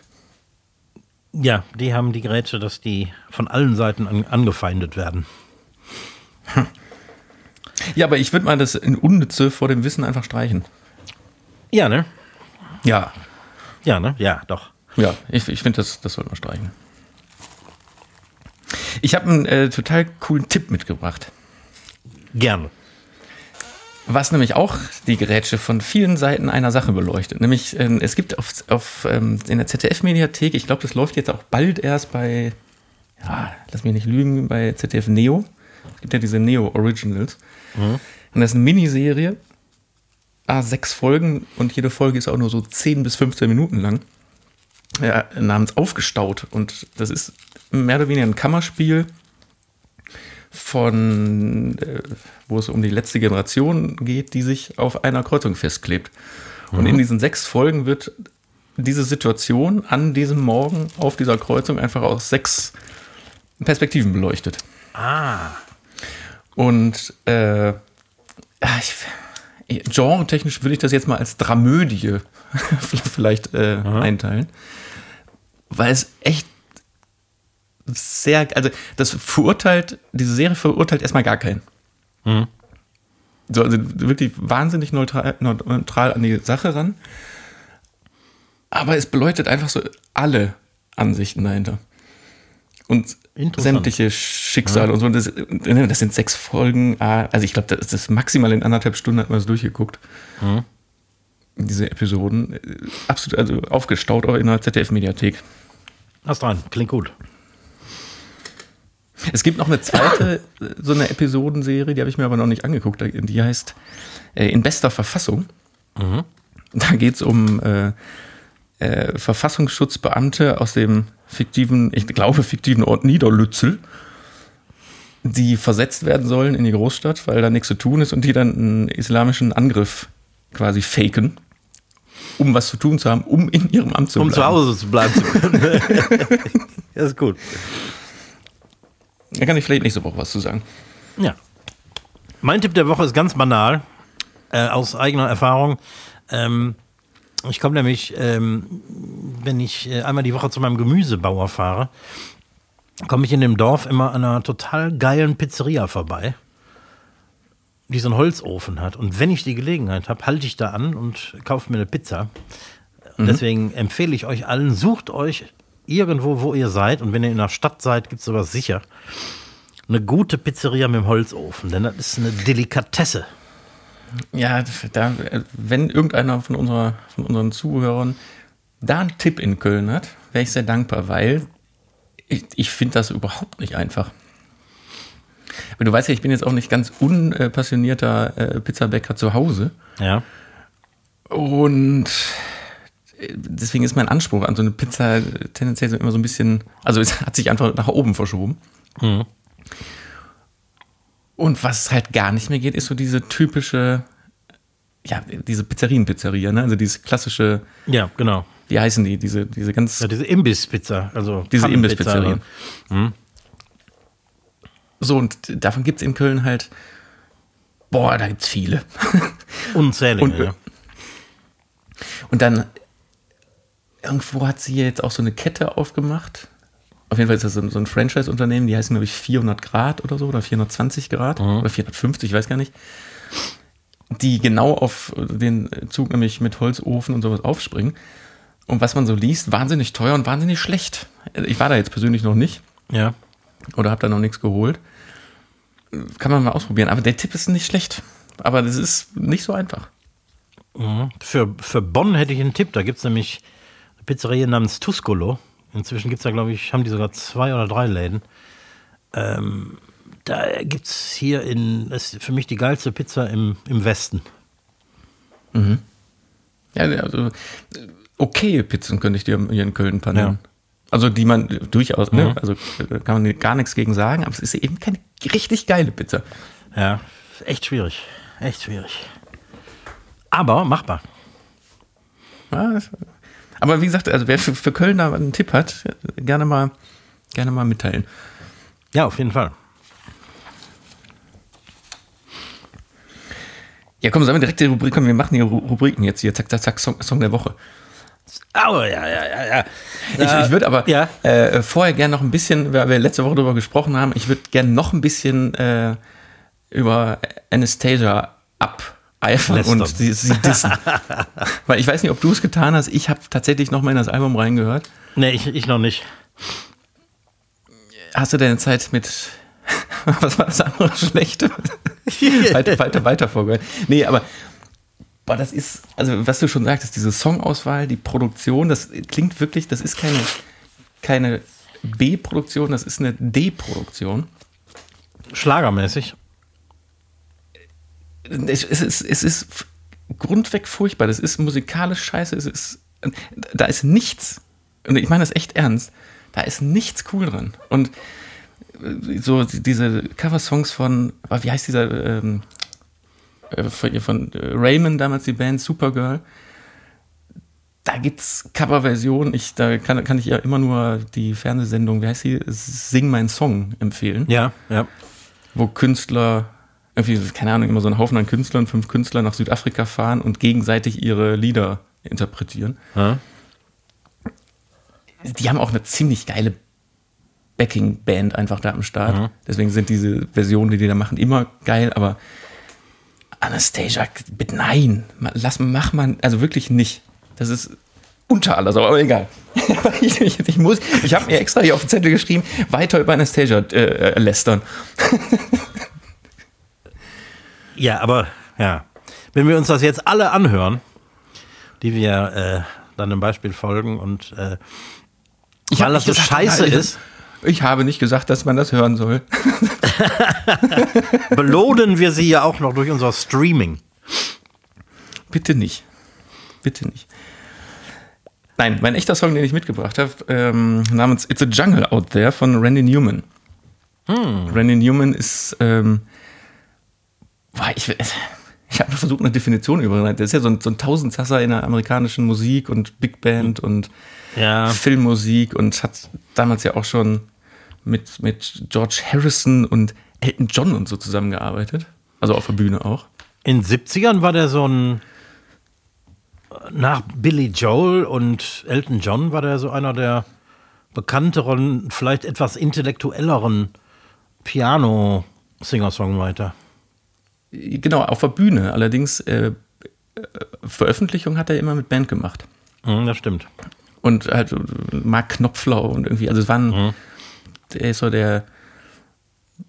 Ja, die haben die Grätsche, dass die von allen Seiten an, angefeindet werden. Ja, aber ich würde mal das in Unnütze vor dem Wissen einfach streichen. Ja, ne? Ja. Ja, ne? Ja, doch. Ja, ich, ich finde, das, das sollte man streichen. Ich habe einen äh, total coolen Tipp mitgebracht. Gerne. Was nämlich auch die Gerätsche von vielen Seiten einer Sache beleuchtet. Nämlich, ähm, es gibt auf, auf, ähm, in der ZDF-Mediathek, ich glaube, das läuft jetzt auch bald erst bei, ja, lass mich nicht lügen, bei ZDF Neo. Gibt ja diese Neo Originals. Und das ist eine Miniserie, ah, sechs Folgen und jede Folge ist auch nur so 10 bis 15 Minuten lang. Ja, namens Aufgestaut. Und das ist mehr oder weniger ein Kammerspiel von, äh, wo es um die letzte Generation geht, die sich auf einer Kreuzung festklebt. Und in diesen sechs Folgen wird diese Situation an diesem Morgen auf dieser Kreuzung einfach aus sechs Perspektiven beleuchtet. Ah. Und äh, ich, genre-technisch würde ich das jetzt mal als Dramödie vielleicht äh, einteilen. Weil es echt sehr, also das verurteilt, diese Serie verurteilt erstmal gar keinen. So, also wirklich wahnsinnig neutral, neutral an die Sache ran. Aber es beleuchtet einfach so alle Ansichten dahinter. Und. Sämtliche Schicksale und so. Das, das sind sechs Folgen. ah, Also ich glaube, das ist maximal in anderthalb Stunden hat man es durchgeguckt. Diese Episoden. Absolut, also aufgestaut auch in der ZDF-Mediathek. Hast rein. Klingt gut. Es gibt noch eine zweite, äh, so eine Episodenserie, die habe ich mir aber noch nicht angeguckt. Die heißt äh, In bester Verfassung. Da geht es um äh, äh, Verfassungsschutzbeamte aus dem fiktiven, ich glaube, fiktiven Ort Niederlützel, die versetzt werden sollen in die Großstadt, weil da nichts zu tun ist und die dann einen islamischen Angriff quasi faken, um was zu tun zu haben, um in ihrem Amt zu Um bleiben. zu Hause zu bleiben zu können. das ist gut. Da kann ich vielleicht nächste Woche was zu sagen. Ja. Mein Tipp der Woche ist ganz banal, äh, aus eigener Erfahrung. Ähm, ich komme nämlich, ähm, wenn ich äh, einmal die Woche zu meinem Gemüsebauer fahre, komme ich in dem Dorf immer an einer total geilen Pizzeria vorbei, die so einen Holzofen hat. Und wenn ich die Gelegenheit habe, halte ich da an und kaufe mir eine Pizza. Und Deswegen empfehle ich euch allen, sucht euch irgendwo, wo ihr seid. Und wenn ihr in der Stadt seid, gibt es sowas sicher. Eine gute Pizzeria mit dem Holzofen, denn das ist eine Delikatesse. Ja, da, wenn irgendeiner von, unserer, von unseren Zuhörern da einen Tipp in Köln hat, wäre ich sehr dankbar, weil ich, ich finde das überhaupt nicht einfach. Aber du weißt ja, ich bin jetzt auch nicht ganz unpassionierter äh, Pizzabäcker zu Hause. Ja. Und äh, deswegen ist mein Anspruch an so eine Pizza tendenziell immer so ein bisschen, also es hat sich einfach nach oben verschoben. Mhm. Und was halt gar nicht mehr geht, ist so diese typische, ja, diese Pizzerien-Pizzeria, ne? Also dieses klassische, Ja, genau. wie heißen die? Diese, diese ganz, Ja, diese Imbiss-Pizza. Also diese Imbiss-Pizzerien. Mhm. So, und davon gibt's in Köln halt, boah, da gibt's viele. Unzählige. Und, ja. Und dann irgendwo hat sie jetzt auch so eine Kette aufgemacht. Auf jeden Fall ist das so ein, so ein Franchise-Unternehmen, die heißen, glaube ich, 400 Grad oder so oder 420 Grad oder 450, ich weiß gar nicht. Die genau auf den Zug nämlich mit Holzofen und sowas aufspringen. Und was man so liest, wahnsinnig teuer und wahnsinnig schlecht. Ich war da jetzt persönlich noch nicht ja. oder habe da noch nichts geholt. Kann man mal ausprobieren. Aber der Tipp ist nicht schlecht. Aber das ist nicht so einfach. Mhm. Für, für Bonn hätte ich einen Tipp. Da gibt es nämlich eine Pizzeria namens Tuscolo. Inzwischen gibt es da, glaube ich, haben die sogar zwei oder drei Läden. Ähm, da gibt es hier in, das ist für mich die geilste Pizza im, im Westen. Ja, also okay Pizzen könnte ich dir hier in Köln nennen. Ja. Also die man durchaus, ne? Mhm. Also da kann man gar nichts gegen sagen, aber es ist eben keine richtig geile Pizza. Ja, echt schwierig. Echt schwierig. Aber machbar. Ja, aber wie gesagt, also wer für, für Köln da einen Tipp hat, gerne mal, gerne mal mitteilen. Ja, auf jeden Fall. Ja, komm, sollen wir direkt die Rubrik kommen? Wir machen hier Ru- Rubriken jetzt hier. Zack, zack, zack, Song, Song der Woche. Oh, ja, ja, ja, ja. Ich, ich würde aber ja. äh, vorher gerne noch ein bisschen, weil wir letzte Woche darüber gesprochen haben, ich würde gerne noch ein bisschen äh, über Anastasia abeifern Lästern. und sie, sie dissen. weil ich weiß nicht, ob du es getan hast. Ich habe tatsächlich noch mal in das Album reingehört. Nee, ich, ich noch nicht. Hast du deine Zeit mit, was war das andere Schlechte? weiter, weiter, weiter vorgehört. Nee, aber boah, das ist, also was du schon sagtest, diese Songauswahl, die Produktion, das klingt wirklich, das ist keine, keine B-Produktion, das ist eine D-Produktion. Schlagermäßig. Es, es, ist, es ist grundweg furchtbar, das ist musikalisch scheiße, es ist, da ist nichts, und ich meine das echt ernst, da ist nichts cool dran. Und äh, so diese Coversongs von, ah, wie heißt dieser, ähm, äh, von, von äh, Raymond damals die Band Supergirl, da gibt's Coverversionen, ich, da kann, kann ich ja immer nur die Fernsehsendung, wie heißt sie, Sing mein Song empfehlen. Ja, ja. wo Künstler, irgendwie, keine Ahnung, immer so ein Haufen an Künstlern, fünf Künstler nach Südafrika fahren und gegenseitig ihre Lieder interpretieren. ja. Die haben auch eine ziemlich geile Backing-Band einfach da am Start. Deswegen sind diese Versionen, die die da machen, immer geil, aber Anastasia, bitte nein, lass, mach man, also wirklich nicht. Das ist unter aller Sau, aber egal. ich, ich, ich muss, ich habe mir extra hier auf den Zettel geschrieben, weiter über Anastasia äh, äh, lästern. Ja, aber ja, wenn wir uns das jetzt alle anhören, die wir äh, dann dem Beispiel folgen und äh, Ich weil das so scheiße nein, ist, Ich habe nicht gesagt, dass man das hören soll. belohnen wir sie ja auch noch durch unser Streaming. Bitte nicht. Bitte nicht. Nein, mein echter Song, den ich mitgebracht habe, ähm, namens It's a Jungle Out There von Randy Newman. Randy Newman ist, ähm, boah, ich, ich habe versucht, eine Definition überzuleiten. Der ist ja so ein, so ein Tausendsasser in der amerikanischen Musik und Big Band und Ja, Filmmusik und hat damals ja auch schon mit, mit George Harrison und Elton John und so zusammengearbeitet. Also auf der Bühne auch. in den 70ern war der so ein nach Billy Joel und Elton John war der so einer der bekannteren, vielleicht etwas intellektuelleren Piano-Singer-Songwriter. Genau, auf der Bühne. Allerdings äh, äh, Veröffentlichung hat er immer mit Band gemacht. Mhm, das stimmt. Und halt äh, Mark Knopfler und irgendwie, also es waren, der ist so der,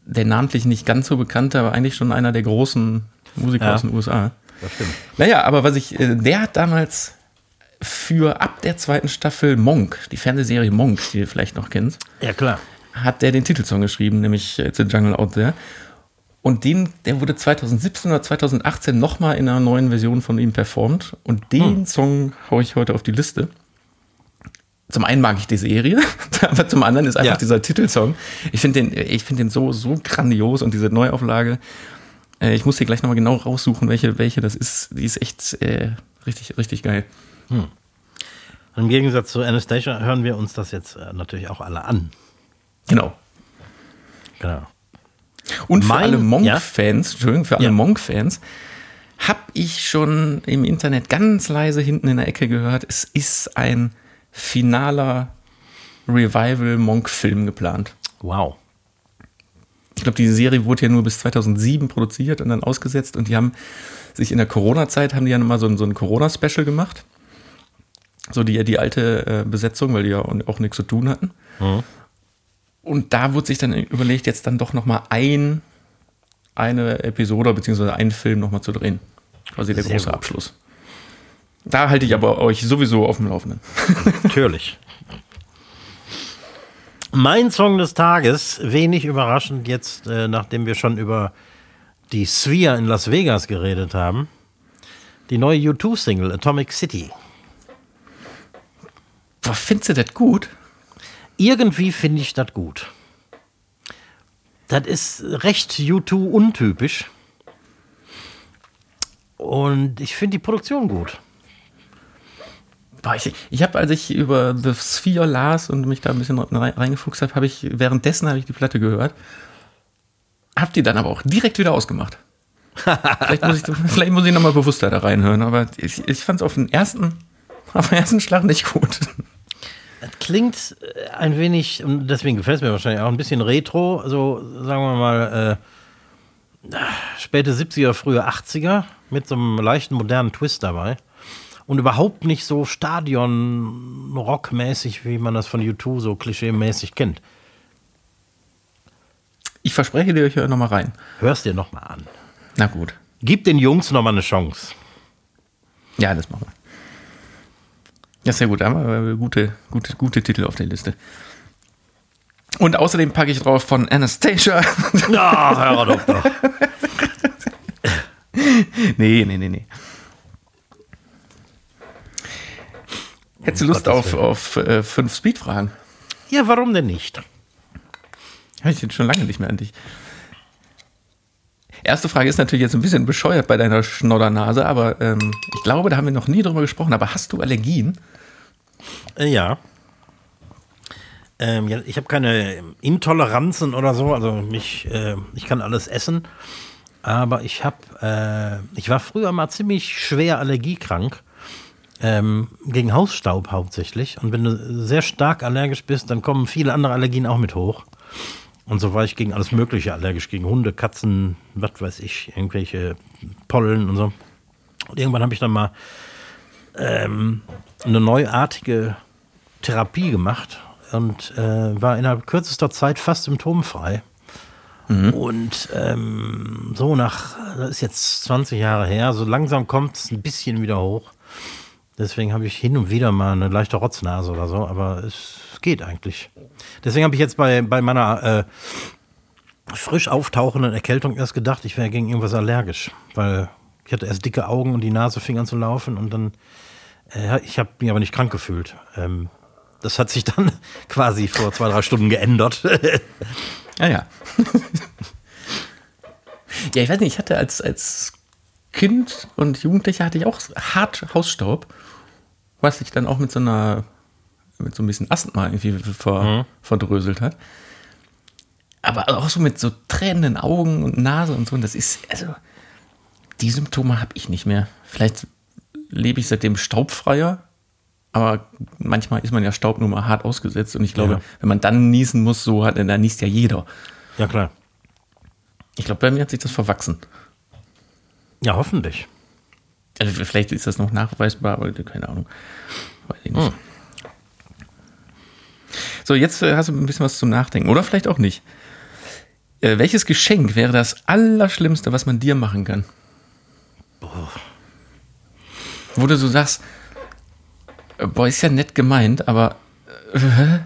der namentlich nicht ganz so bekannte, aber eigentlich schon einer der großen Musiker Ja. aus den USA. Das stimmt. Naja, aber was ich, äh, der hat damals für ab der zweiten Staffel Monk, die Fernsehserie Monk, die du vielleicht noch kennst, Ja, klar. hat der den Titelsong geschrieben, nämlich It's a Jungle Out There. Und den, der wurde 2017 oder 2018 nochmal in einer neuen Version von ihm performt. Und den hm. Song haue ich heute auf die Liste. Zum einen mag ich die Serie, aber zum anderen ist einfach ja. dieser Titelsong. Ich finde den, ich finde den so, so grandios und diese Neuauflage. Äh, ich muss hier gleich nochmal genau raussuchen, welche, welche das ist. Die ist echt äh, richtig, richtig geil. Hm. Im Gegensatz zu Anastasia hören wir uns das jetzt äh, natürlich auch alle an. Genau. Genau. Und für alle Monk-Fans, ja? Entschuldigung, für alle ja. Monk-Fans, habe ich schon im Internet ganz leise hinten in der Ecke gehört, es ist ein finaler Revival-Monk-Film geplant. Wow. Ich glaube, die Serie wurde ja nur bis 2007 produziert und dann ausgesetzt und die haben sich in der Corona-Zeit haben die ja nochmal so, so ein Corona-Special gemacht. So die, die alte äh, Besetzung, weil die ja auch nichts zu tun hatten. Mhm. Und da wurde sich dann überlegt, jetzt dann doch nochmal ein, eine Episode bzw. einen Film nochmal zu drehen. Quasi der Sehr große gut. Abschluss. Da halte ich aber euch sowieso auf dem Laufenden. Natürlich. Mein Song des Tages, wenig überraschend jetzt, äh, nachdem wir schon über die Sphere in Las Vegas geredet haben. Die neue U2-Single Atomic City. Findest du das gut? Irgendwie finde ich das gut. Das ist recht U2 untypisch. Und ich finde die Produktion gut. Ich, ich habe, als ich über The Sphere las und mich da ein bisschen reingefuchst habe, habe ich währenddessen habe ich die Platte gehört. Hab die dann aber auch direkt wieder ausgemacht. vielleicht muss ich, vielleicht muss ich nochmal bewusster da reinhören, aber ich, ich fand es auf den ersten, auf den ersten Schlag nicht gut. Das klingt äh, ein wenig, und deswegen gefällt es mir wahrscheinlich auch ein bisschen retro, so sagen wir mal äh, späte 70er, frühe 80er mit so einem leichten modernen Twist dabei. Und überhaupt nicht so Stadion-Rock-mäßig, wie man das von U2 so klischee-mäßig kennt. Ich verspreche dir, ich höre nochmal rein. Hörst dir nochmal an. Na gut. Gib den Jungs nochmal eine Chance. Ja, das machen wir. Ja, sehr gut. Da haben wir gute, gute, gute Titel auf der Liste. Und außerdem packe ich drauf von Anastasia. Ja, hör doch doch. nee, nee, nee, nee. Hättest du Lust auf, auf äh, fünf Speed-Fragen? Ja, warum denn nicht? Habe ich jetzt schon lange nicht mehr an dich. Erste Frage ist natürlich jetzt ein bisschen bescheuert bei deiner Schnoddernase, aber ähm, ich glaube, da haben wir noch nie drüber gesprochen. Aber hast du Allergien? Äh, ja. Ähm, ja. Ich habe keine Intoleranzen oder so. Also mich, äh, ich kann alles essen. Aber ich habe, äh, ich war früher mal ziemlich schwer allergiekrank. Ähm, gegen Hausstaub hauptsächlich. Und wenn du sehr stark allergisch bist, dann kommen viele andere Allergien auch mit hoch. Und so war ich gegen alles Mögliche allergisch, gegen Hunde, Katzen, was weiß ich, irgendwelche Pollen und so. Und irgendwann habe ich dann mal ähm, eine neuartige Therapie gemacht und äh, war innerhalb kürzester Zeit fast symptomfrei. Mhm. Und ähm, so nach, das ist jetzt 20 Jahre her, so langsam kommt es ein bisschen wieder hoch. Deswegen habe ich hin und wieder mal eine leichte Rotznase oder so, aber es geht eigentlich. Deswegen habe ich jetzt bei, bei meiner äh, frisch auftauchenden Erkältung erst gedacht, ich wäre gegen irgendwas allergisch, weil ich hatte erst dicke Augen und die Nase fing an zu laufen und dann, äh, ich habe mich aber nicht krank gefühlt. Ähm, das hat sich dann quasi vor zwei, drei Stunden geändert. ah ja. ja, ich weiß nicht, ich hatte als, als Kind und Jugendlicher hatte ich auch hart Hausstaub, was sich dann auch mit so einer mit so ein bisschen Asthma irgendwie ver, mhm. verdröselt hat. Aber auch so mit so tränenden Augen und Nase und so. Und das ist, also, die Symptome habe ich nicht mehr. Vielleicht lebe ich seitdem staubfreier, aber manchmal ist man ja Staub nur mal hart ausgesetzt. Und ich glaube, ja. wenn man dann niesen muss, so hat, dann niest ja jeder. Ja, klar. Ich glaube, bei mir hat sich das verwachsen. Ja, hoffentlich. Also vielleicht ist das noch nachweisbar, aber keine Ahnung. Weiß ich nicht. Hm. So, jetzt äh, hast du ein bisschen was zum Nachdenken. Oder vielleicht auch nicht. Äh, welches Geschenk wäre das Allerschlimmste, was man dir machen kann? Boah. Wo du so sagst, äh, boah, ist ja nett gemeint, aber. Äh,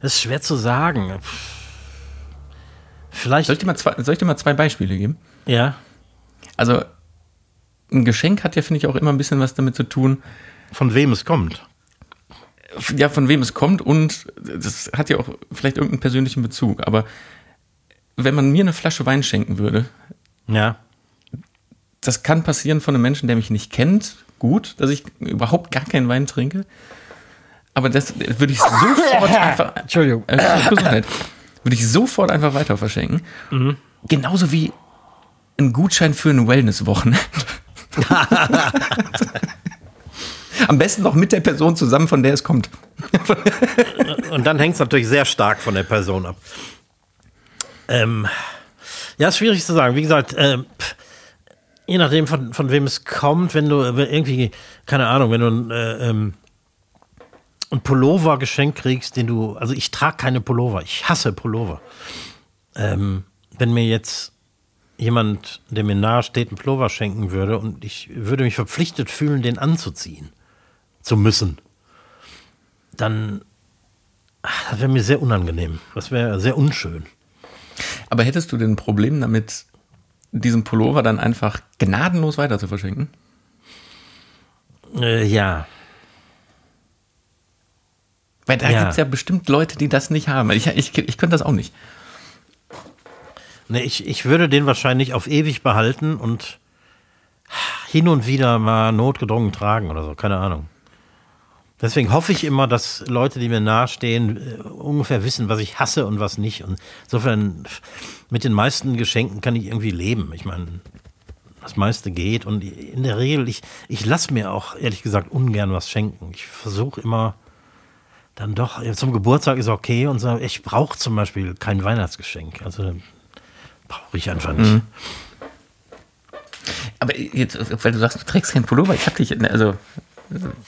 Das ist schwer zu sagen. Vielleicht. Soll ich, dir mal zwei, soll ich dir mal zwei Beispiele geben? Ja. Also, ein Geschenk hat ja, finde ich, auch immer ein bisschen was damit zu tun, Von wem es kommt. ja, von wem es kommt und das hat ja auch vielleicht irgendeinen persönlichen Bezug. Aber wenn man mir eine Flasche Wein schenken würde, Ja. das kann passieren von einem Menschen, der mich nicht kennt, gut, dass ich überhaupt gar keinen Wein trinke. Aber das würde ich sofort einfach. Entschuldigung. Äh, Gesundheit. Würde ich sofort einfach weiter verschenken. Genauso wie ein Gutschein für ein Wellness-Wochenende. Am besten noch mit der Person zusammen, von der es kommt. Und dann hängt es natürlich sehr stark von der Person ab. Ähm, ja, ist schwierig zu sagen. Wie gesagt, pff, je nachdem, von, von wem es kommt, wenn du irgendwie, keine Ahnung, wenn du äh, ähm, ein Pullover geschenkt kriegst, den du, also ich trage keine Pullover, ich hasse Pullover. Ähm, wenn mir jetzt jemand, der mir nahe steht, einen Pullover schenken würde und ich würde mich verpflichtet fühlen, den anzuziehen zu müssen, dann ach, das wäre mir sehr unangenehm. Das wäre sehr unschön. Aber hättest du denn ein Problem damit, diesen Pullover dann einfach gnadenlos weiter zu verschenken? Äh, ja. Weil da Ja. gibt es ja bestimmt Leute, die das nicht haben. Ich, ich, ich könnte das auch nicht. Nee, ich, ich würde den wahrscheinlich auf ewig behalten und hin und wieder mal notgedrungen tragen oder so, keine Ahnung. Deswegen hoffe ich immer, dass Leute, die mir nahestehen, äh, ungefähr wissen, was ich hasse und was nicht. Und insofern, mit den meisten Geschenken kann ich irgendwie leben. Ich meine, das meiste geht. Und in der Regel, ich, ich lasse mir auch, ehrlich gesagt, ungern was schenken. Ich versuche immer dann doch, zum Geburtstag ist okay und so. Ich brauche zum Beispiel kein Weihnachtsgeschenk. Also brauche ich einfach nicht. Aber jetzt, weil du sagst, du trägst keinen Pullover, ich habe dich, also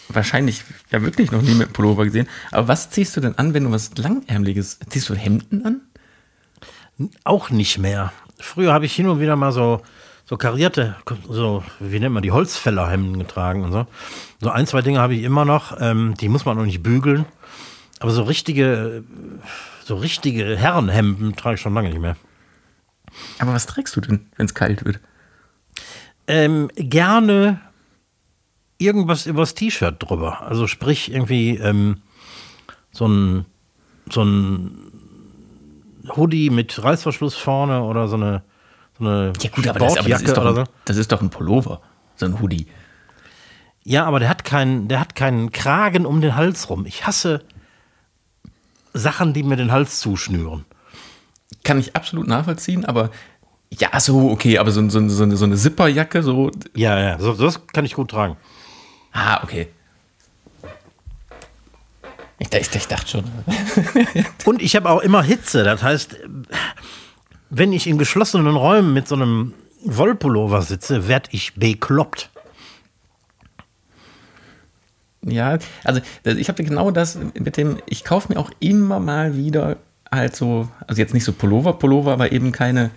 wahrscheinlich ja wirklich noch nie mit Pullover gesehen. Aber was ziehst du denn an, wenn du was Langärmeliges, ziehst du Hemden an? Auch nicht mehr. Früher habe ich hin und wieder mal so, so karierte, so, wie nennt man die, Holzfällerhemden getragen und so. So ein, zwei Dinge habe ich immer noch, ähm, die muss man noch nicht bügeln. Aber so richtige, so richtige Herrenhemden trage ich schon lange nicht mehr. Aber was trägst du denn, wenn es kalt wird? Ähm, gerne irgendwas übers T-Shirt drüber. Also sprich irgendwie ähm, so ein, so ein Hoodie mit Reißverschluss vorne oder so eine, so eine Ja gut, aber das, aber das, ist, doch so. das ist doch ein Pullover, so ein Hoodie. Ja, aber der hat keinen, der hat keinen Kragen um den Hals rum. Ich hasse Sachen, die mir den Hals zuschnüren. Kann ich absolut nachvollziehen, aber ja, so, okay, aber so, so, so, eine, so eine Zipperjacke, so, Ja, ja, so, das kann ich gut tragen. ah, okay. Ich, ich, ich dachte schon. Und ich habe auch immer Hitze. Das heißt, wenn ich in geschlossenen Räumen mit so einem Wollpullover sitze, werde ich bekloppt. Ja, also ich habe genau das mit dem, ich kaufe mir auch immer mal wieder halt so, also jetzt nicht so Pullover, Pullover, aber eben keine,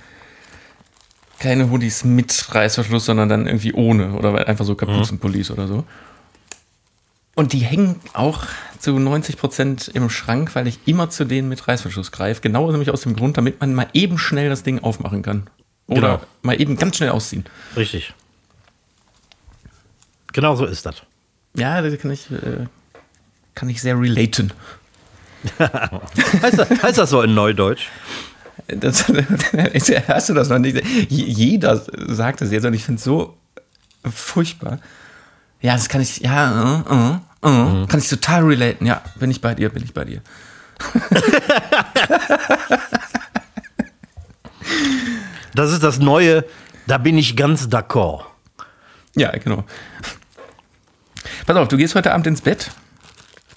keine Hoodies mit Reißverschluss, sondern dann irgendwie ohne oder einfach so Kapuzenpullis oder so. Und die hängen auch zu 90 Prozent im Schrank, weil ich immer zu denen mit Reißverschluss greife. Genau nämlich aus dem Grund, damit man mal eben schnell das Ding aufmachen kann. Oder Genau. mal eben ganz schnell ausziehen. Richtig. Genau so ist das. Ja, das kann ich, äh, kann ich sehr relaten. Heißt das, heißt das so in Neudeutsch? Das, hast du das noch nicht? Je- Jeder sagt das jetzt und ich finde es so furchtbar. Ja, das kann ich, ja, äh, äh, äh, kann ich total relaten. Ja, bin ich bei dir, bin ich bei dir. Das ist das Neue, da bin ich ganz d'accord. Ja, genau. Pass auf, du gehst heute Abend ins Bett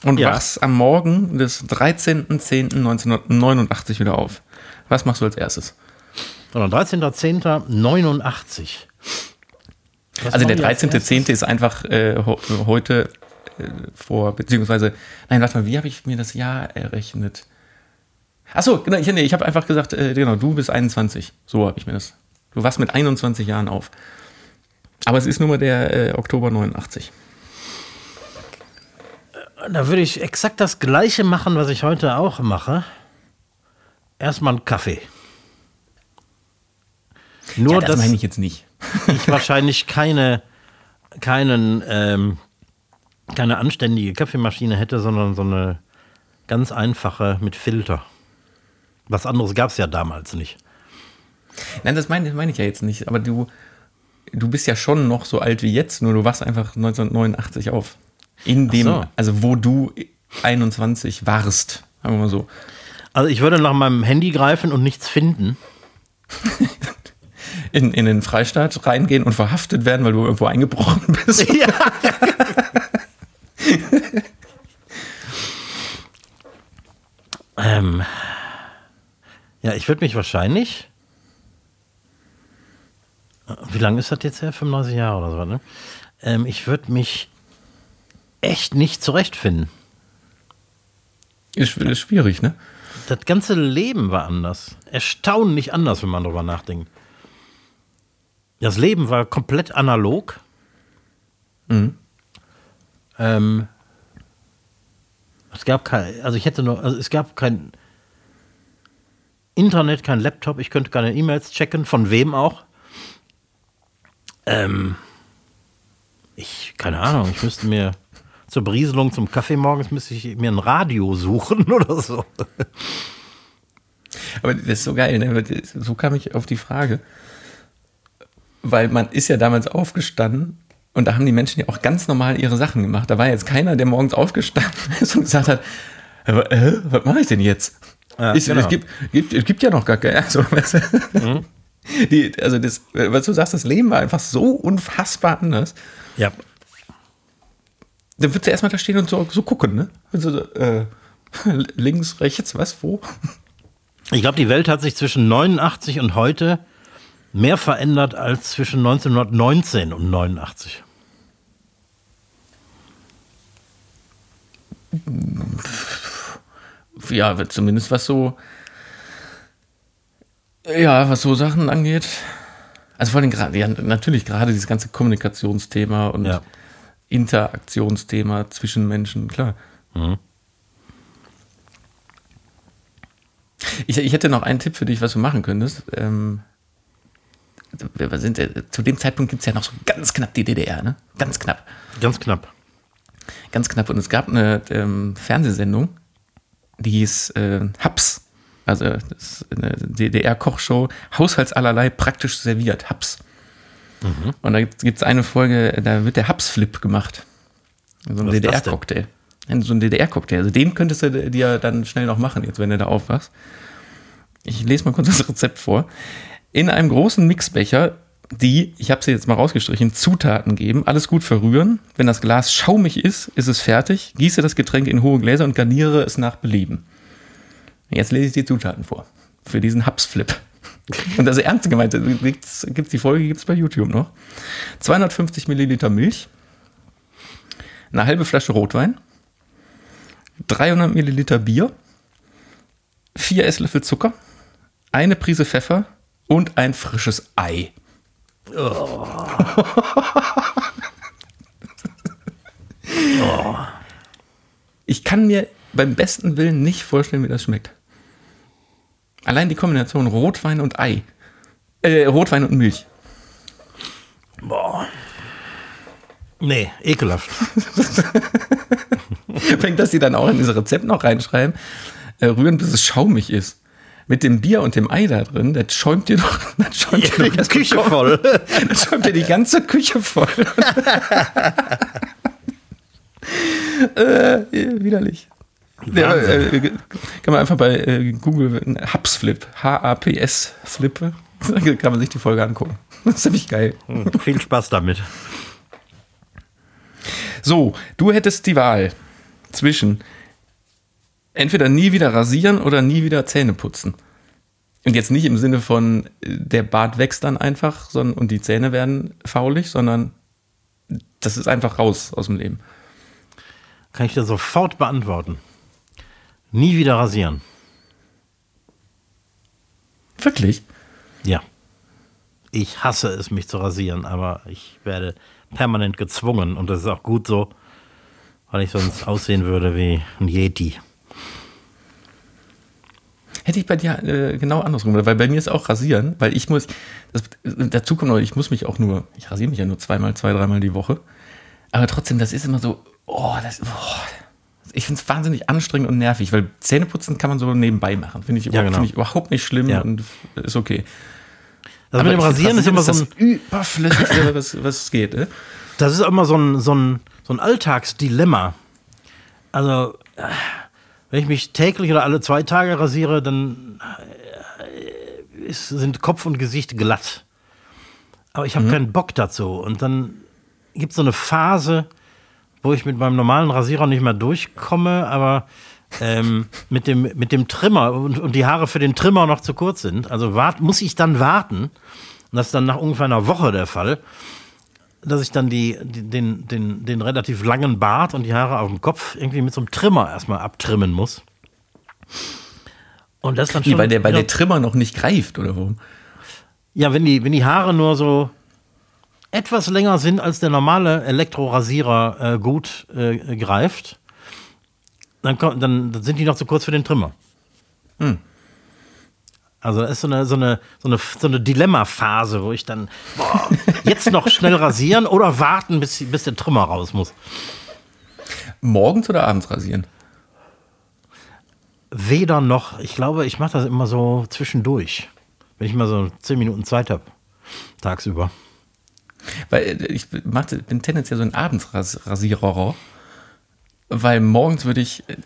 und Ja. wachst am Morgen des 13.10.1989 wieder auf. Was machst du als erstes? Sondern 13.10.89. Was Also der machen wir als 13.10. ist einfach äh, heute äh, vor, beziehungsweise, nein, warte mal, wie habe ich mir das Jahr errechnet? Achso, genau, ich, nee, ich habe einfach gesagt, äh, genau, du bist 21. So habe ich mir das. Du wachst mit 21 Jahren auf. Aber es ist nur mal der äh, Oktober 89. Da würde ich exakt das Gleiche machen, was ich heute auch mache. Erstmal einen Kaffee. Nur, ja, das dass meine ich jetzt nicht. ich wahrscheinlich keine, keinen, ähm, keine anständige Kaffeemaschine hätte, sondern so eine ganz einfache mit Filter. Was anderes gab es ja damals nicht. Nein, das meine, das meine ich ja jetzt nicht. Aber du, du bist ja schon noch so alt wie jetzt, nur du wachst einfach 1989 auf. In dem, so. also wo du 21 warst, sagen wir mal so. Also ich würde nach meinem Handy greifen und nichts finden. In, in den Freistaat reingehen und verhaftet werden, weil du irgendwo eingebrochen bist. Ja. ähm, ja, ich würde mich wahrscheinlich. Wie lange ist das jetzt her? 95 Jahre oder so, ne? Ähm, ich würde mich echt nicht zurechtfinden. Ist, ist schwierig, ne? Das ganze Leben war anders. Erstaunlich anders, wenn man darüber nachdenkt. Das Leben war komplett analog. Mhm. Ähm, es gab kein, also ich hätte nur, also es gab kein Internet, kein Laptop, ich könnte keine E-Mails checken, von wem auch. Ähm, ich, keine Ahnung, ich müsste mir zur Berieselung zum Kaffee morgens müsste ich mir ein Radio suchen oder so. Aber das ist so geil, ne? So kam ich auf die Frage. Weil man ist ja damals aufgestanden und da haben die Menschen ja auch ganz normal ihre Sachen gemacht. Da war jetzt keiner, der morgens aufgestanden ist und gesagt hat, äh, was mache ich denn jetzt? Ja, ist, genau. es, gibt, gibt, es gibt ja noch gar keine. Also, Mhm. die, also das, was du sagst, das Leben war einfach so unfassbar anders. Ja. Dann würdest du erstmal da stehen und so, so gucken, ne? Also, äh, links, rechts, was, wo? Ich glaube, die Welt hat sich zwischen 89 und heute mehr verändert als zwischen 1919 und 89. ja, zumindest was so, ja, was so Sachen angeht. Also vor allem gerade, ja, natürlich gerade dieses ganze Kommunikationsthema und Ja. Interaktionsthema zwischen Menschen, klar. Mhm. Ich, ich hätte noch einen Tipp für dich, was du machen könntest. Ähm, wir sind, zu dem Zeitpunkt gibt es ja noch so ganz knapp die DDR, ne? Ganz knapp. Ganz knapp. Ganz knapp. Und es gab eine ähm, Fernsehsendung, die hieß äh, Haps. Also das ist eine DDR-Kochshow, Haushaltsallerlei praktisch serviert, Haps. Und da gibt es eine Folge, da wird der Haps-Flip gemacht. So ein? DDR-Cocktail. So ein DDR-Cocktail. Also den könntest du dir dann schnell noch machen, jetzt wenn du da aufwachst. Ich lese mal kurz das Rezept vor. In einem großen Mixbecher die, ich habe sie jetzt mal rausgestrichen, Zutaten geben, alles gut verrühren. Wenn das Glas schaumig ist, ist es fertig. Gieße das Getränk in hohe Gläser und garniere es nach Belieben. Jetzt lese ich die Zutaten vor. Für diesen Hubs-Flip. Und das ist ernst gemeint. Gibt's, gibt's die Folge gibt es bei YouTube noch. 250 Milliliter Milch. Eine halbe Flasche Rotwein. 300 Milliliter Bier. Vier Esslöffel Zucker. Eine Prise Pfeffer und ein frisches Ei. Ich kann mir beim besten Willen nicht vorstellen, wie das schmeckt. Allein die Kombination Rotwein und Ei. Äh, Rotwein und Milch. Boah. Nee, ekelhaft. Fängt das die dann auch in dieses Rezept noch reinschreiben? Äh, rühren, bis es schaumig ist. Mit dem Bier und dem Ei da drin, das schäumt dir doch, das schäumt dir doch Die erst Küche Kopf. voll. Das schäumt dir die ganze Küche voll. äh, widerlich. Ja, Wahnsinn. äh, kann man einfach bei äh, Google Hubs-Flip, H-A-P-S-Flip, kann man sich die Folge angucken. Das ist ziemlich geil. Hm, Viel Spaß damit. So, du hättest die Wahl zwischen entweder nie wieder rasieren oder nie wieder Zähne putzen. Und jetzt nicht im Sinne von, äh, der Bart wächst dann einfach sondern, und die Zähne werden faulig, sondern das ist einfach raus aus dem Leben. Kann ich dir sofort beantworten. Nie wieder rasieren. Wirklich? Ja. Ich hasse es, mich zu rasieren, aber ich werde permanent gezwungen und das ist auch gut so. weil ich sonst aussehen würde wie ein Yeti. Hätte ich bei dir äh, genau andersrum, weil bei mir ist auch rasieren, weil ich muss, das, dazu kommt noch, ich muss mich auch nur, ich rasiere mich ja nur zweimal, zwei, dreimal die Woche. Aber trotzdem, das ist immer so, oh, das, oh, ich finde es wahnsinnig anstrengend und nervig, weil Zähneputzen kann man so nebenbei machen. Finde ich, Ja, überhaupt- genau. finde ich überhaupt nicht schlimm Ja. und ist okay. Also mit dem find, Rasieren ist immer so ein, das überflüssigste, was, was geht. Ne? das ist immer so ein, so ein, so ein Alltagsdilemma. Also, äh, wenn ich mich täglich oder alle zwei Tage rasiere, dann äh, ist, sind Kopf und Gesicht glatt. Aber ich habe keinen Bock dazu. Und dann gibt es so eine Phase, wo ich mit meinem normalen Rasierer nicht mehr durchkomme, aber ähm, mit, dem, mit dem Trimmer und, und die Haare für den Trimmer noch zu kurz sind. Also wart, muss ich dann warten. Und das ist dann nach ungefähr einer Woche der Fall dass ich dann die, die, den, den, den relativ langen Bart und die Haare auf dem Kopf irgendwie mit so einem Trimmer erstmal abtrimmen muss. Und das dann Wie, schon. weil der, weil ja, der Trimmer noch nicht greift, oder warum? ja, wenn die, wenn die Haare nur so etwas länger sind, als der normale Elektrorasierer äh, gut äh, greift, dann, kommt, dann, dann sind die noch zu kurz für den Trimmer. Hm. Also das ist so eine, so eine, so eine, so eine Dilemma-Phase, wo ich dann boah, jetzt noch schnell rasieren oder warten, bis, bis der Trimmer raus muss. Morgens oder abends rasieren? Weder noch. Ich glaube, ich mache das immer so zwischendurch. Wenn ich mal so zehn Minuten Zeit habe, tagsüber. Weil äh, ich mach, bin tendenziell so ein Abendsrasierer. Weil morgens würde ich äh,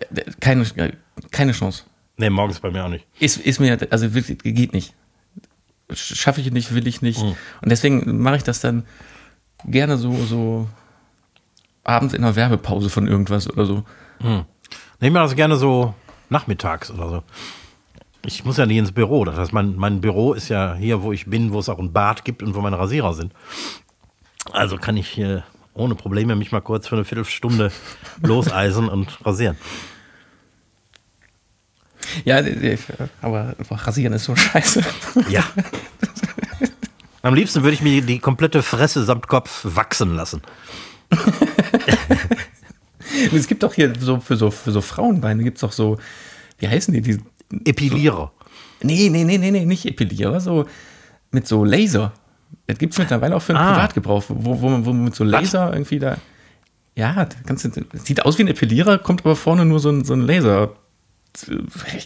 keine, äh, keine Chance. Nee, morgens bei mir auch nicht. Ist, ist mir, also wirklich, geht nicht. Schaffe ich nicht, will ich nicht. Mhm. Und deswegen mache ich das dann gerne so, so abends in einer Werbepause von irgendwas oder so. Nee, ich mache das gerne so nachmittags oder so. Ich muss ja nicht ins Büro. Das heißt, mein, mein Büro ist ja hier, wo ich bin, wo es auch ein Bad gibt und wo meine Rasierer sind. Also kann ich hier ohne Probleme mich mal kurz für eine Viertelstunde loseisen und rasieren. Ja, aber rasieren ist so scheiße. Ja. Am liebsten würde ich mir die komplette Fresse samt Kopf wachsen lassen. es gibt doch hier so für so, für so Frauenbeine gibt es doch so, wie heißen die? die Epiliere. nee, nee, nee, nee, nee, nicht Epilierer, so mit so Laser. Das gibt es mittlerweile auch für den Ah. Privatgebrauch, wo, wo, man- wo man mit so Laser irgendwie da. Ja, das sieht aus wie ein Epilierer, kommt aber vorne nur so ein, so ein Laser.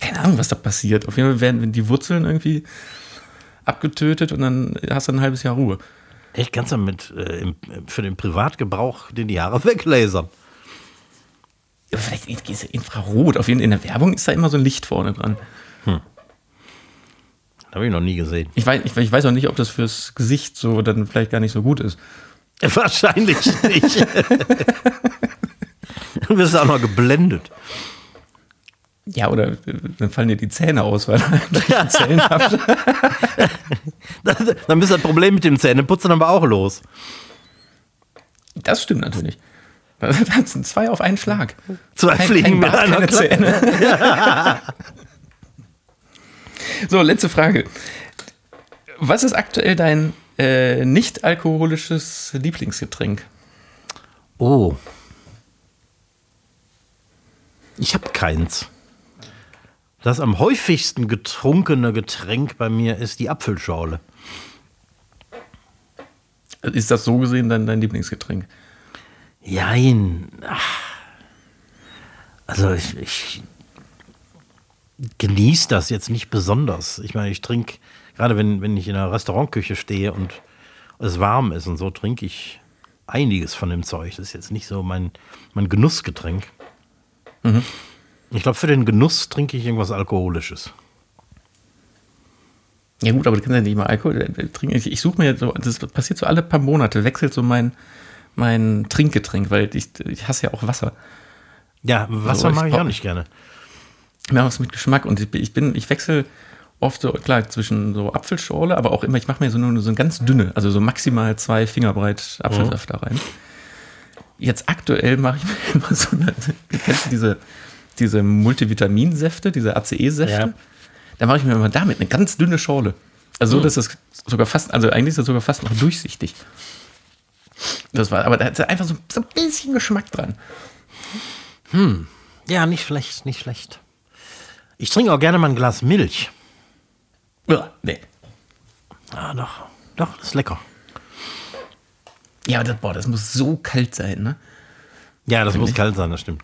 Keine Ahnung, was da passiert. Auf jeden Fall werden die Wurzeln irgendwie abgetötet und dann hast du ein halbes Jahr Ruhe. Echt, kannst du mit äh, für den Privatgebrauch den die Haare weglasern? Ja, vielleicht ist es Infrarot. Auf jeden Fall in der Werbung ist da immer so ein Licht vorne dran. Habe ich noch nie gesehen. Ich weiß, ich, ich weiß auch nicht, ob das fürs Gesicht so dann vielleicht gar nicht so gut ist. Wahrscheinlich nicht. du bist auch noch geblendet. Ja, oder äh, dann fallen dir die Zähne aus, weil du ja. Zellen hast. Dann ist das Problem mit dem Zähneputzen aber auch los. Das stimmt natürlich. Das sind zwei auf einen Schlag. Zwei Kein- Fliegen kein mit Bart, einer keine Klappe. Zähne. So, letzte Frage. Was ist aktuell dein äh, nicht alkoholisches Lieblingsgetränk? Oh. Ich habe keins. Das am häufigsten getrunkene Getränk bei mir ist die Apfelschorle. Ist das so gesehen dein, dein Lieblingsgetränk? Jein. Ach. Also ich, ich genieße das jetzt nicht besonders. Ich meine, ich trinke, gerade wenn, wenn ich in einer Restaurantküche stehe und es warm ist und so, trinke ich einiges von dem Zeug. Das ist jetzt nicht so mein, mein Genussgetränk. Ich glaube, für den Genuss trinke ich irgendwas Alkoholisches. Ja gut, aber du kannst ja nicht mal Alkohol äh, trinken. Ich, ich suche mir so, das passiert so alle paar Monate, wechselt so mein, mein Trinkgetränk, weil ich, ich hasse ja auch Wasser. Ja, Wasser So, ich mag ich brauch- auch nicht gerne. Ja, was mit Geschmack. Und ich, bin- ich wechsle oft so, klar, zwischen so Apfelschorle, aber auch immer, ich mache mir so nur so eine ganz dünne, also so maximal zwei Finger breit Apfelsaft da rein. Jetzt aktuell mache ich mir immer so eine, kennst du diese, diese Multivitaminsäfte, diese ACE-Säfte? Ja. Da mache ich mir immer damit eine ganz dünne Schorle. Also so, dass das sogar fast, also eigentlich ist das sogar fast noch durchsichtig. Das war, aber da hat einfach so, so ein bisschen Geschmack dran. Hm. Ja, nicht schlecht, nicht schlecht. Ich trinke auch gerne mal ein Glas Milch. Ja, nee. Ah, doch. Doch, das ist lecker. Ja, aber das, boah, das muss so kalt sein, ne? Ja, das muss ich. kalt sein, das stimmt.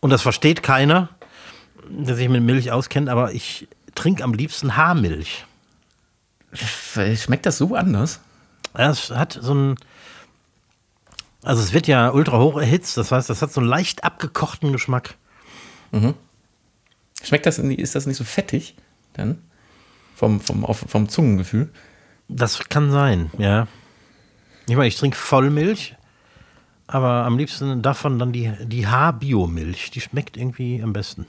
Und das versteht keiner, der sich mit Milch auskennt, aber ich trinke am liebsten Haarmilch. Schmeckt das so anders? Ja, Es hat so ein. Also, es wird ja ultra hoch erhitzt, das heißt, das hat so einen leicht abgekochten Geschmack. Schmeckt das, ist das nicht so fettig dann? Vom, vom, auf, vom Zungengefühl? Das kann sein, ja. Ich meine, ich trinke Vollmilch, aber am liebsten davon dann die, die Haarbiomilch. Die schmeckt irgendwie am besten.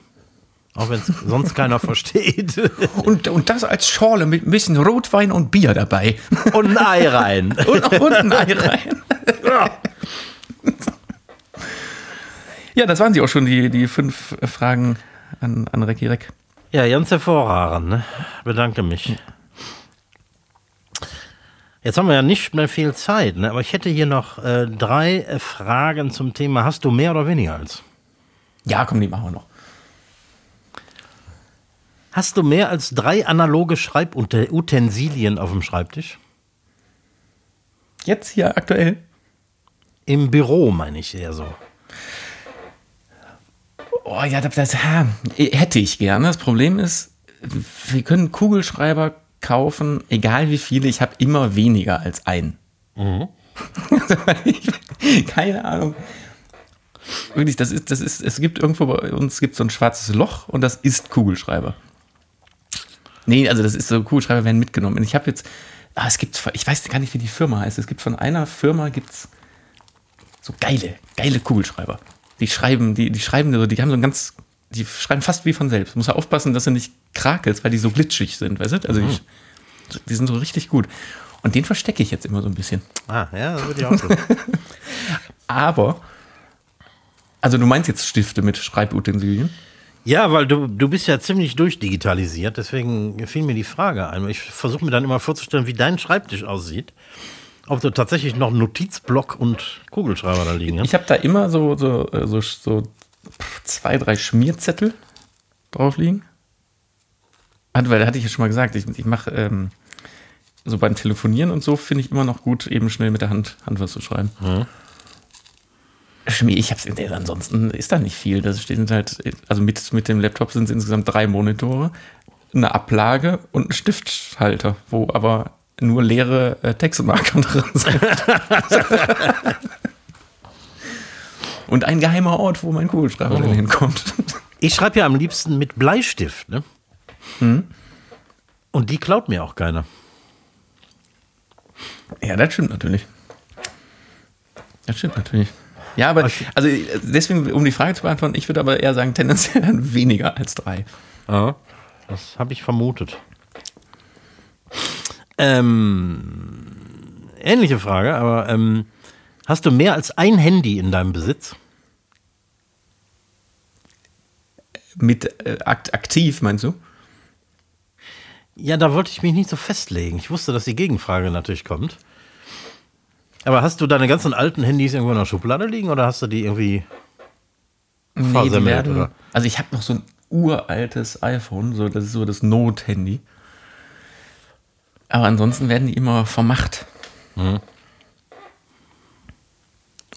Auch wenn es sonst keiner versteht. Und, und das als Schorle mit ein bisschen Rotwein und Bier dabei. Und ein Ei rein. Und, und ein Ei rein. Ja, das waren sie auch schon, die, die fünf Fragen an, an Recki Reck. Ja, ganz hervorragend. Ne? Bedanke mich. Jetzt haben wir ja nicht mehr viel Zeit, ne? aber ich hätte hier noch äh, drei Fragen zum Thema: Hast du mehr oder weniger als? Ja, komm, die machen wir noch. Hast du mehr als drei analoge Schreibutensilien auf dem Schreibtisch? Jetzt hier aktuell. Im Büro meine ich eher so. Oh ja, das, das hätte ich gerne. Das Problem ist, wir können Kugelschreiber kaufen, egal wie viele. Ich habe immer weniger als einen. Ich- Keine Ahnung. Wirklich, das ist, das ist, es gibt irgendwo bei uns gibt so ein schwarzes Loch und das ist Kugelschreiber. Nee, also das ist so, Kugelschreiber werden mitgenommen. Und ich habe jetzt, ah, es gibt, ich weiß gar nicht, wie die Firma heißt. Es gibt von einer Firma gibt's so geile, geile Kugelschreiber. Die schreiben, die, die schreiben, so, die haben so ein ganz, die schreiben fast wie von selbst. Muss ja aufpassen, dass du nicht krakelst, weil die so glitschig sind, weißt du? Also die, die sind so richtig gut. Und den verstecke ich jetzt immer so ein bisschen. Ah, ja, das würde ich auch so. Aber, also du meinst jetzt Stifte mit Schreibutensilien? ja, weil du, du bist ja ziemlich durchdigitalisiert, deswegen fiel mir die Frage ein. Ich versuche mir dann immer vorzustellen, wie dein Schreibtisch aussieht. Ob du tatsächlich noch einen Notizblock und Kugelschreiber da liegen hast. Ich habe da immer so, so, äh, so, so zwei, drei Schmierzettel drauf liegen. Hat- Weil da hatte ich ja schon mal gesagt, ich, ich mache ähm, so beim Telefonieren und so finde ich immer noch gut, eben schnell mit der Hand, Hand was zu schreiben. Schmier, ich hab's ansonsten ist da nicht viel. Das stehen halt, also mit, mit dem Laptop sind es insgesamt drei Monitore, eine Ablage und ein Stifthalter, wo aber nur leere äh, Textmarker drin sind. und ein geheimer Ort, wo mein Kugelschreiber dann hinkommt. Ich schreibe ja am liebsten mit Bleistift, ne? Und die klaut mir auch keiner. Ja, das stimmt natürlich. Das stimmt natürlich. Ja, aber also deswegen, um die Frage zu beantworten, ich würde aber eher sagen, tendenziell dann weniger als drei. Das habe ich vermutet. Ähm, ähnliche Frage, aber ähm, hast du mehr als ein Handy in deinem Besitz? Mit äh, akt aktiv, meinst du? Ja, da wollte ich mich nicht so festlegen. Ich wusste, dass die Gegenfrage natürlich kommt. Aber hast du deine ganzen alten Handys irgendwo in der Schublade liegen oder hast du die irgendwie Nee, die werden, also ich habe noch so ein uraltes iPhone, so, das ist so das Not-Handy. Aber ansonsten werden die immer vermacht. Mhm.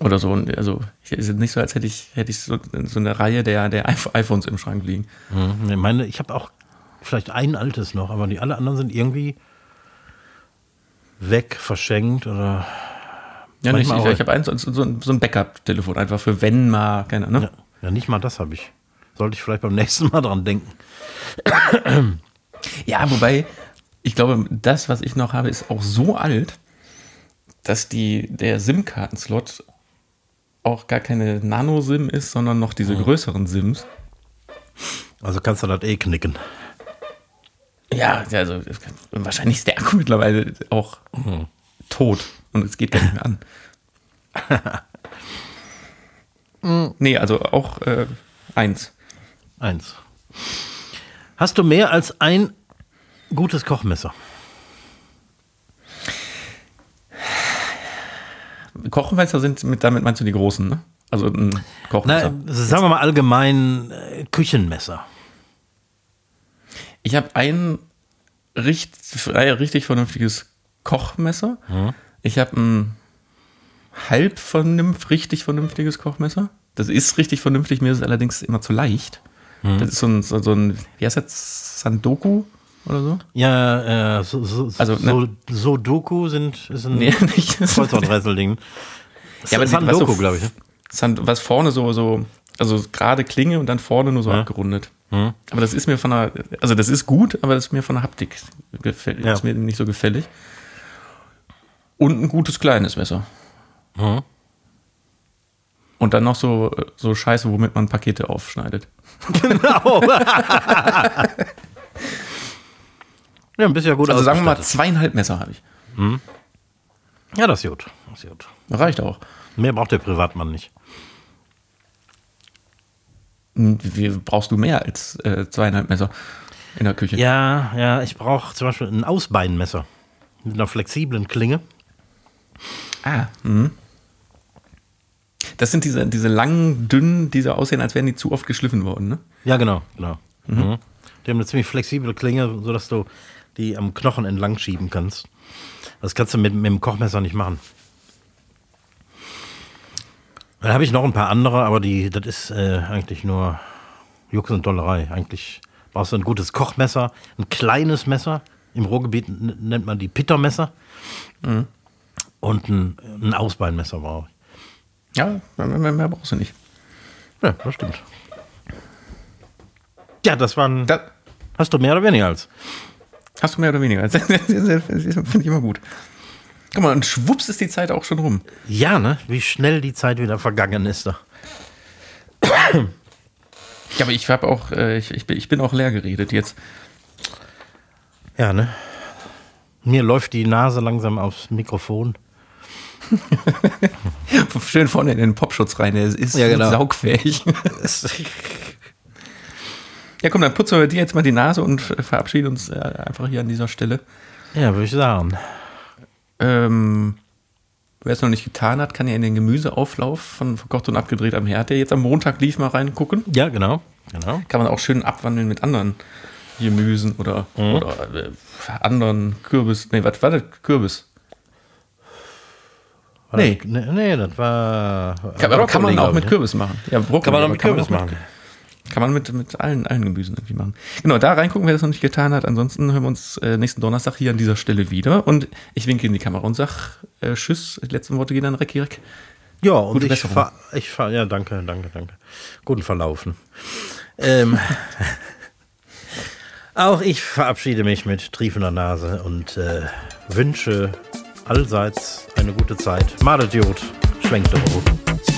Oder so. Also, es ist nicht so, als hätte ich, hätte ich so, so eine Reihe der, der iPh- iPhones im Schrank liegen. Hm, nee, meine, ich habe auch vielleicht ein altes noch, aber die alle anderen sind irgendwie weg, verschenkt oder. Ja, nicht, ich, ich habe eins, so, so ein so ein Backup-Telefon, einfach für wenn mal, keine Ahnung. Ja, ja, nicht mal das habe ich. Sollte ich vielleicht beim nächsten Mal dran denken. Ja, wobei, ich glaube, das, was ich noch habe, ist auch so alt, dass die, der SIM-Kartenslot auch gar keine Nano-SIM ist, sondern noch diese größeren SIMs. Also kannst du das eh knicken. Ja, also wahrscheinlich ist der Akku mittlerweile auch tot und es geht gar nicht mehr an. nee, also auch äh, eins. Eins. Hast du mehr als ein gutes Kochmesser? Kochmesser sind, mit, damit meinst du die großen, ne? Also ein Kochmesser. Na, sagen wir mal allgemein äh, Küchenmesser. Ich habe ein richtig, richtig vernünftiges Kochmesser. Ich habe ein halb vernünftig, richtig vernünftiges Kochmesser. Das ist richtig vernünftig, mir ist es allerdings immer zu leicht. Das ist so ein, so ein, wie heißt das, Sandoku oder so? Ja, äh, so, so, Also, so, ne- Sudoku sind ist ein Nee, nicht. Kreuzworträtselding. Ja, aber Sandoku, du, glaube ich. ne? Sand, was vorne so, so, also gerade Klinge und dann vorne nur so abgerundet. Aber das ist mir von der, also das ist gut, aber das ist mir von der Haptik gefällt, Ja. ist mir nicht so gefällig. Und ein gutes kleines Messer. Mhm. Und dann noch so, so Scheiße, womit man Pakete aufschneidet. Genau. ja, ein bisschen gut Also sagen wir mal zweieinhalb Messer habe ich. Ja, das ist gut. Das ist gut. Reicht auch. Mehr braucht der Privatmann nicht. Hm, Wie brauchst du mehr als äh, zweieinhalb Messer in der Küche? Ja, ja, ich brauche zum Beispiel ein Ausbeinmesser mit einer flexiblen Klinge. Ah. Mhm. Das sind diese, diese langen, dünnen, die so aussehen, als wären die zu oft geschliffen worden, ne? Ja, genau, genau. Mhm. Die haben eine ziemlich flexible Klinge, sodass du die am Knochen entlang schieben kannst. Das kannst du mit, mit dem Kochmesser nicht machen. Dann habe ich noch ein paar andere, aber die, das ist äh, eigentlich nur Jux und Dollerei. Eigentlich brauchst du ein gutes Kochmesser, ein kleines Messer. Im Ruhrgebiet nennt man die Pittermesser. Und ein, ein Ausbeinmesser brauche ich. Ja, mehr, mehr, mehr brauchst du nicht. Ja, das stimmt. Ja, das waren. Da, hast du mehr oder weniger als? Hast du mehr oder weniger. Das Finde ich immer gut. Guck mal, und schwupps ist die Zeit auch schon rum. Ja, ne? Wie schnell die Zeit wieder vergangen ist. Da. Ja, aber ich habe auch, äh, ich, ich, bin, ich bin auch leer geredet jetzt. Ja, ne? Mir läuft die Nase langsam aufs Mikrofon. Schön vorne in den Popschutz rein, der ist Ja, genau. saugfähig. Ja, komm, dann putzen wir dir jetzt mal die Nase und ver- verabschieden uns äh, einfach hier an dieser Stelle. Ja, würde ich sagen. Ähm, wer es noch nicht getan hat, kann ja in den Gemüseauflauf von Verkocht und Abgedreht am Herd, der jetzt am Montag lief, mal reingucken. Ja, genau. genau. Kann man auch schön abwandeln mit anderen Gemüsen oder, oder äh, anderen Kürbis. Nee, was war das? Kürbis. War Nee. Das, nee, nee, das war. Kann, aber kann man auch mit ich, ne? Kürbis machen. Ja, Brokkoli, Kann man auch mit Kürbis machen. Kann man mit, mit allen, allen Gemüsen irgendwie machen. Genau, da reingucken, wer das noch nicht getan hat. Ansonsten hören wir uns äh, nächsten Donnerstag hier an dieser Stelle wieder. Und ich winke in die Kamera und sag äh, Tschüss. Die letzten Worte gehen an Recki Reck. Ja, und Gute ich Besserung. fahr, ich fahr, ja, danke, danke, danke. Guten Verlaufen. Ähm, auch ich verabschiede mich mit triefender Nase und äh, wünsche allseits eine gute Zeit. Madet Jod, schwenkt Brot.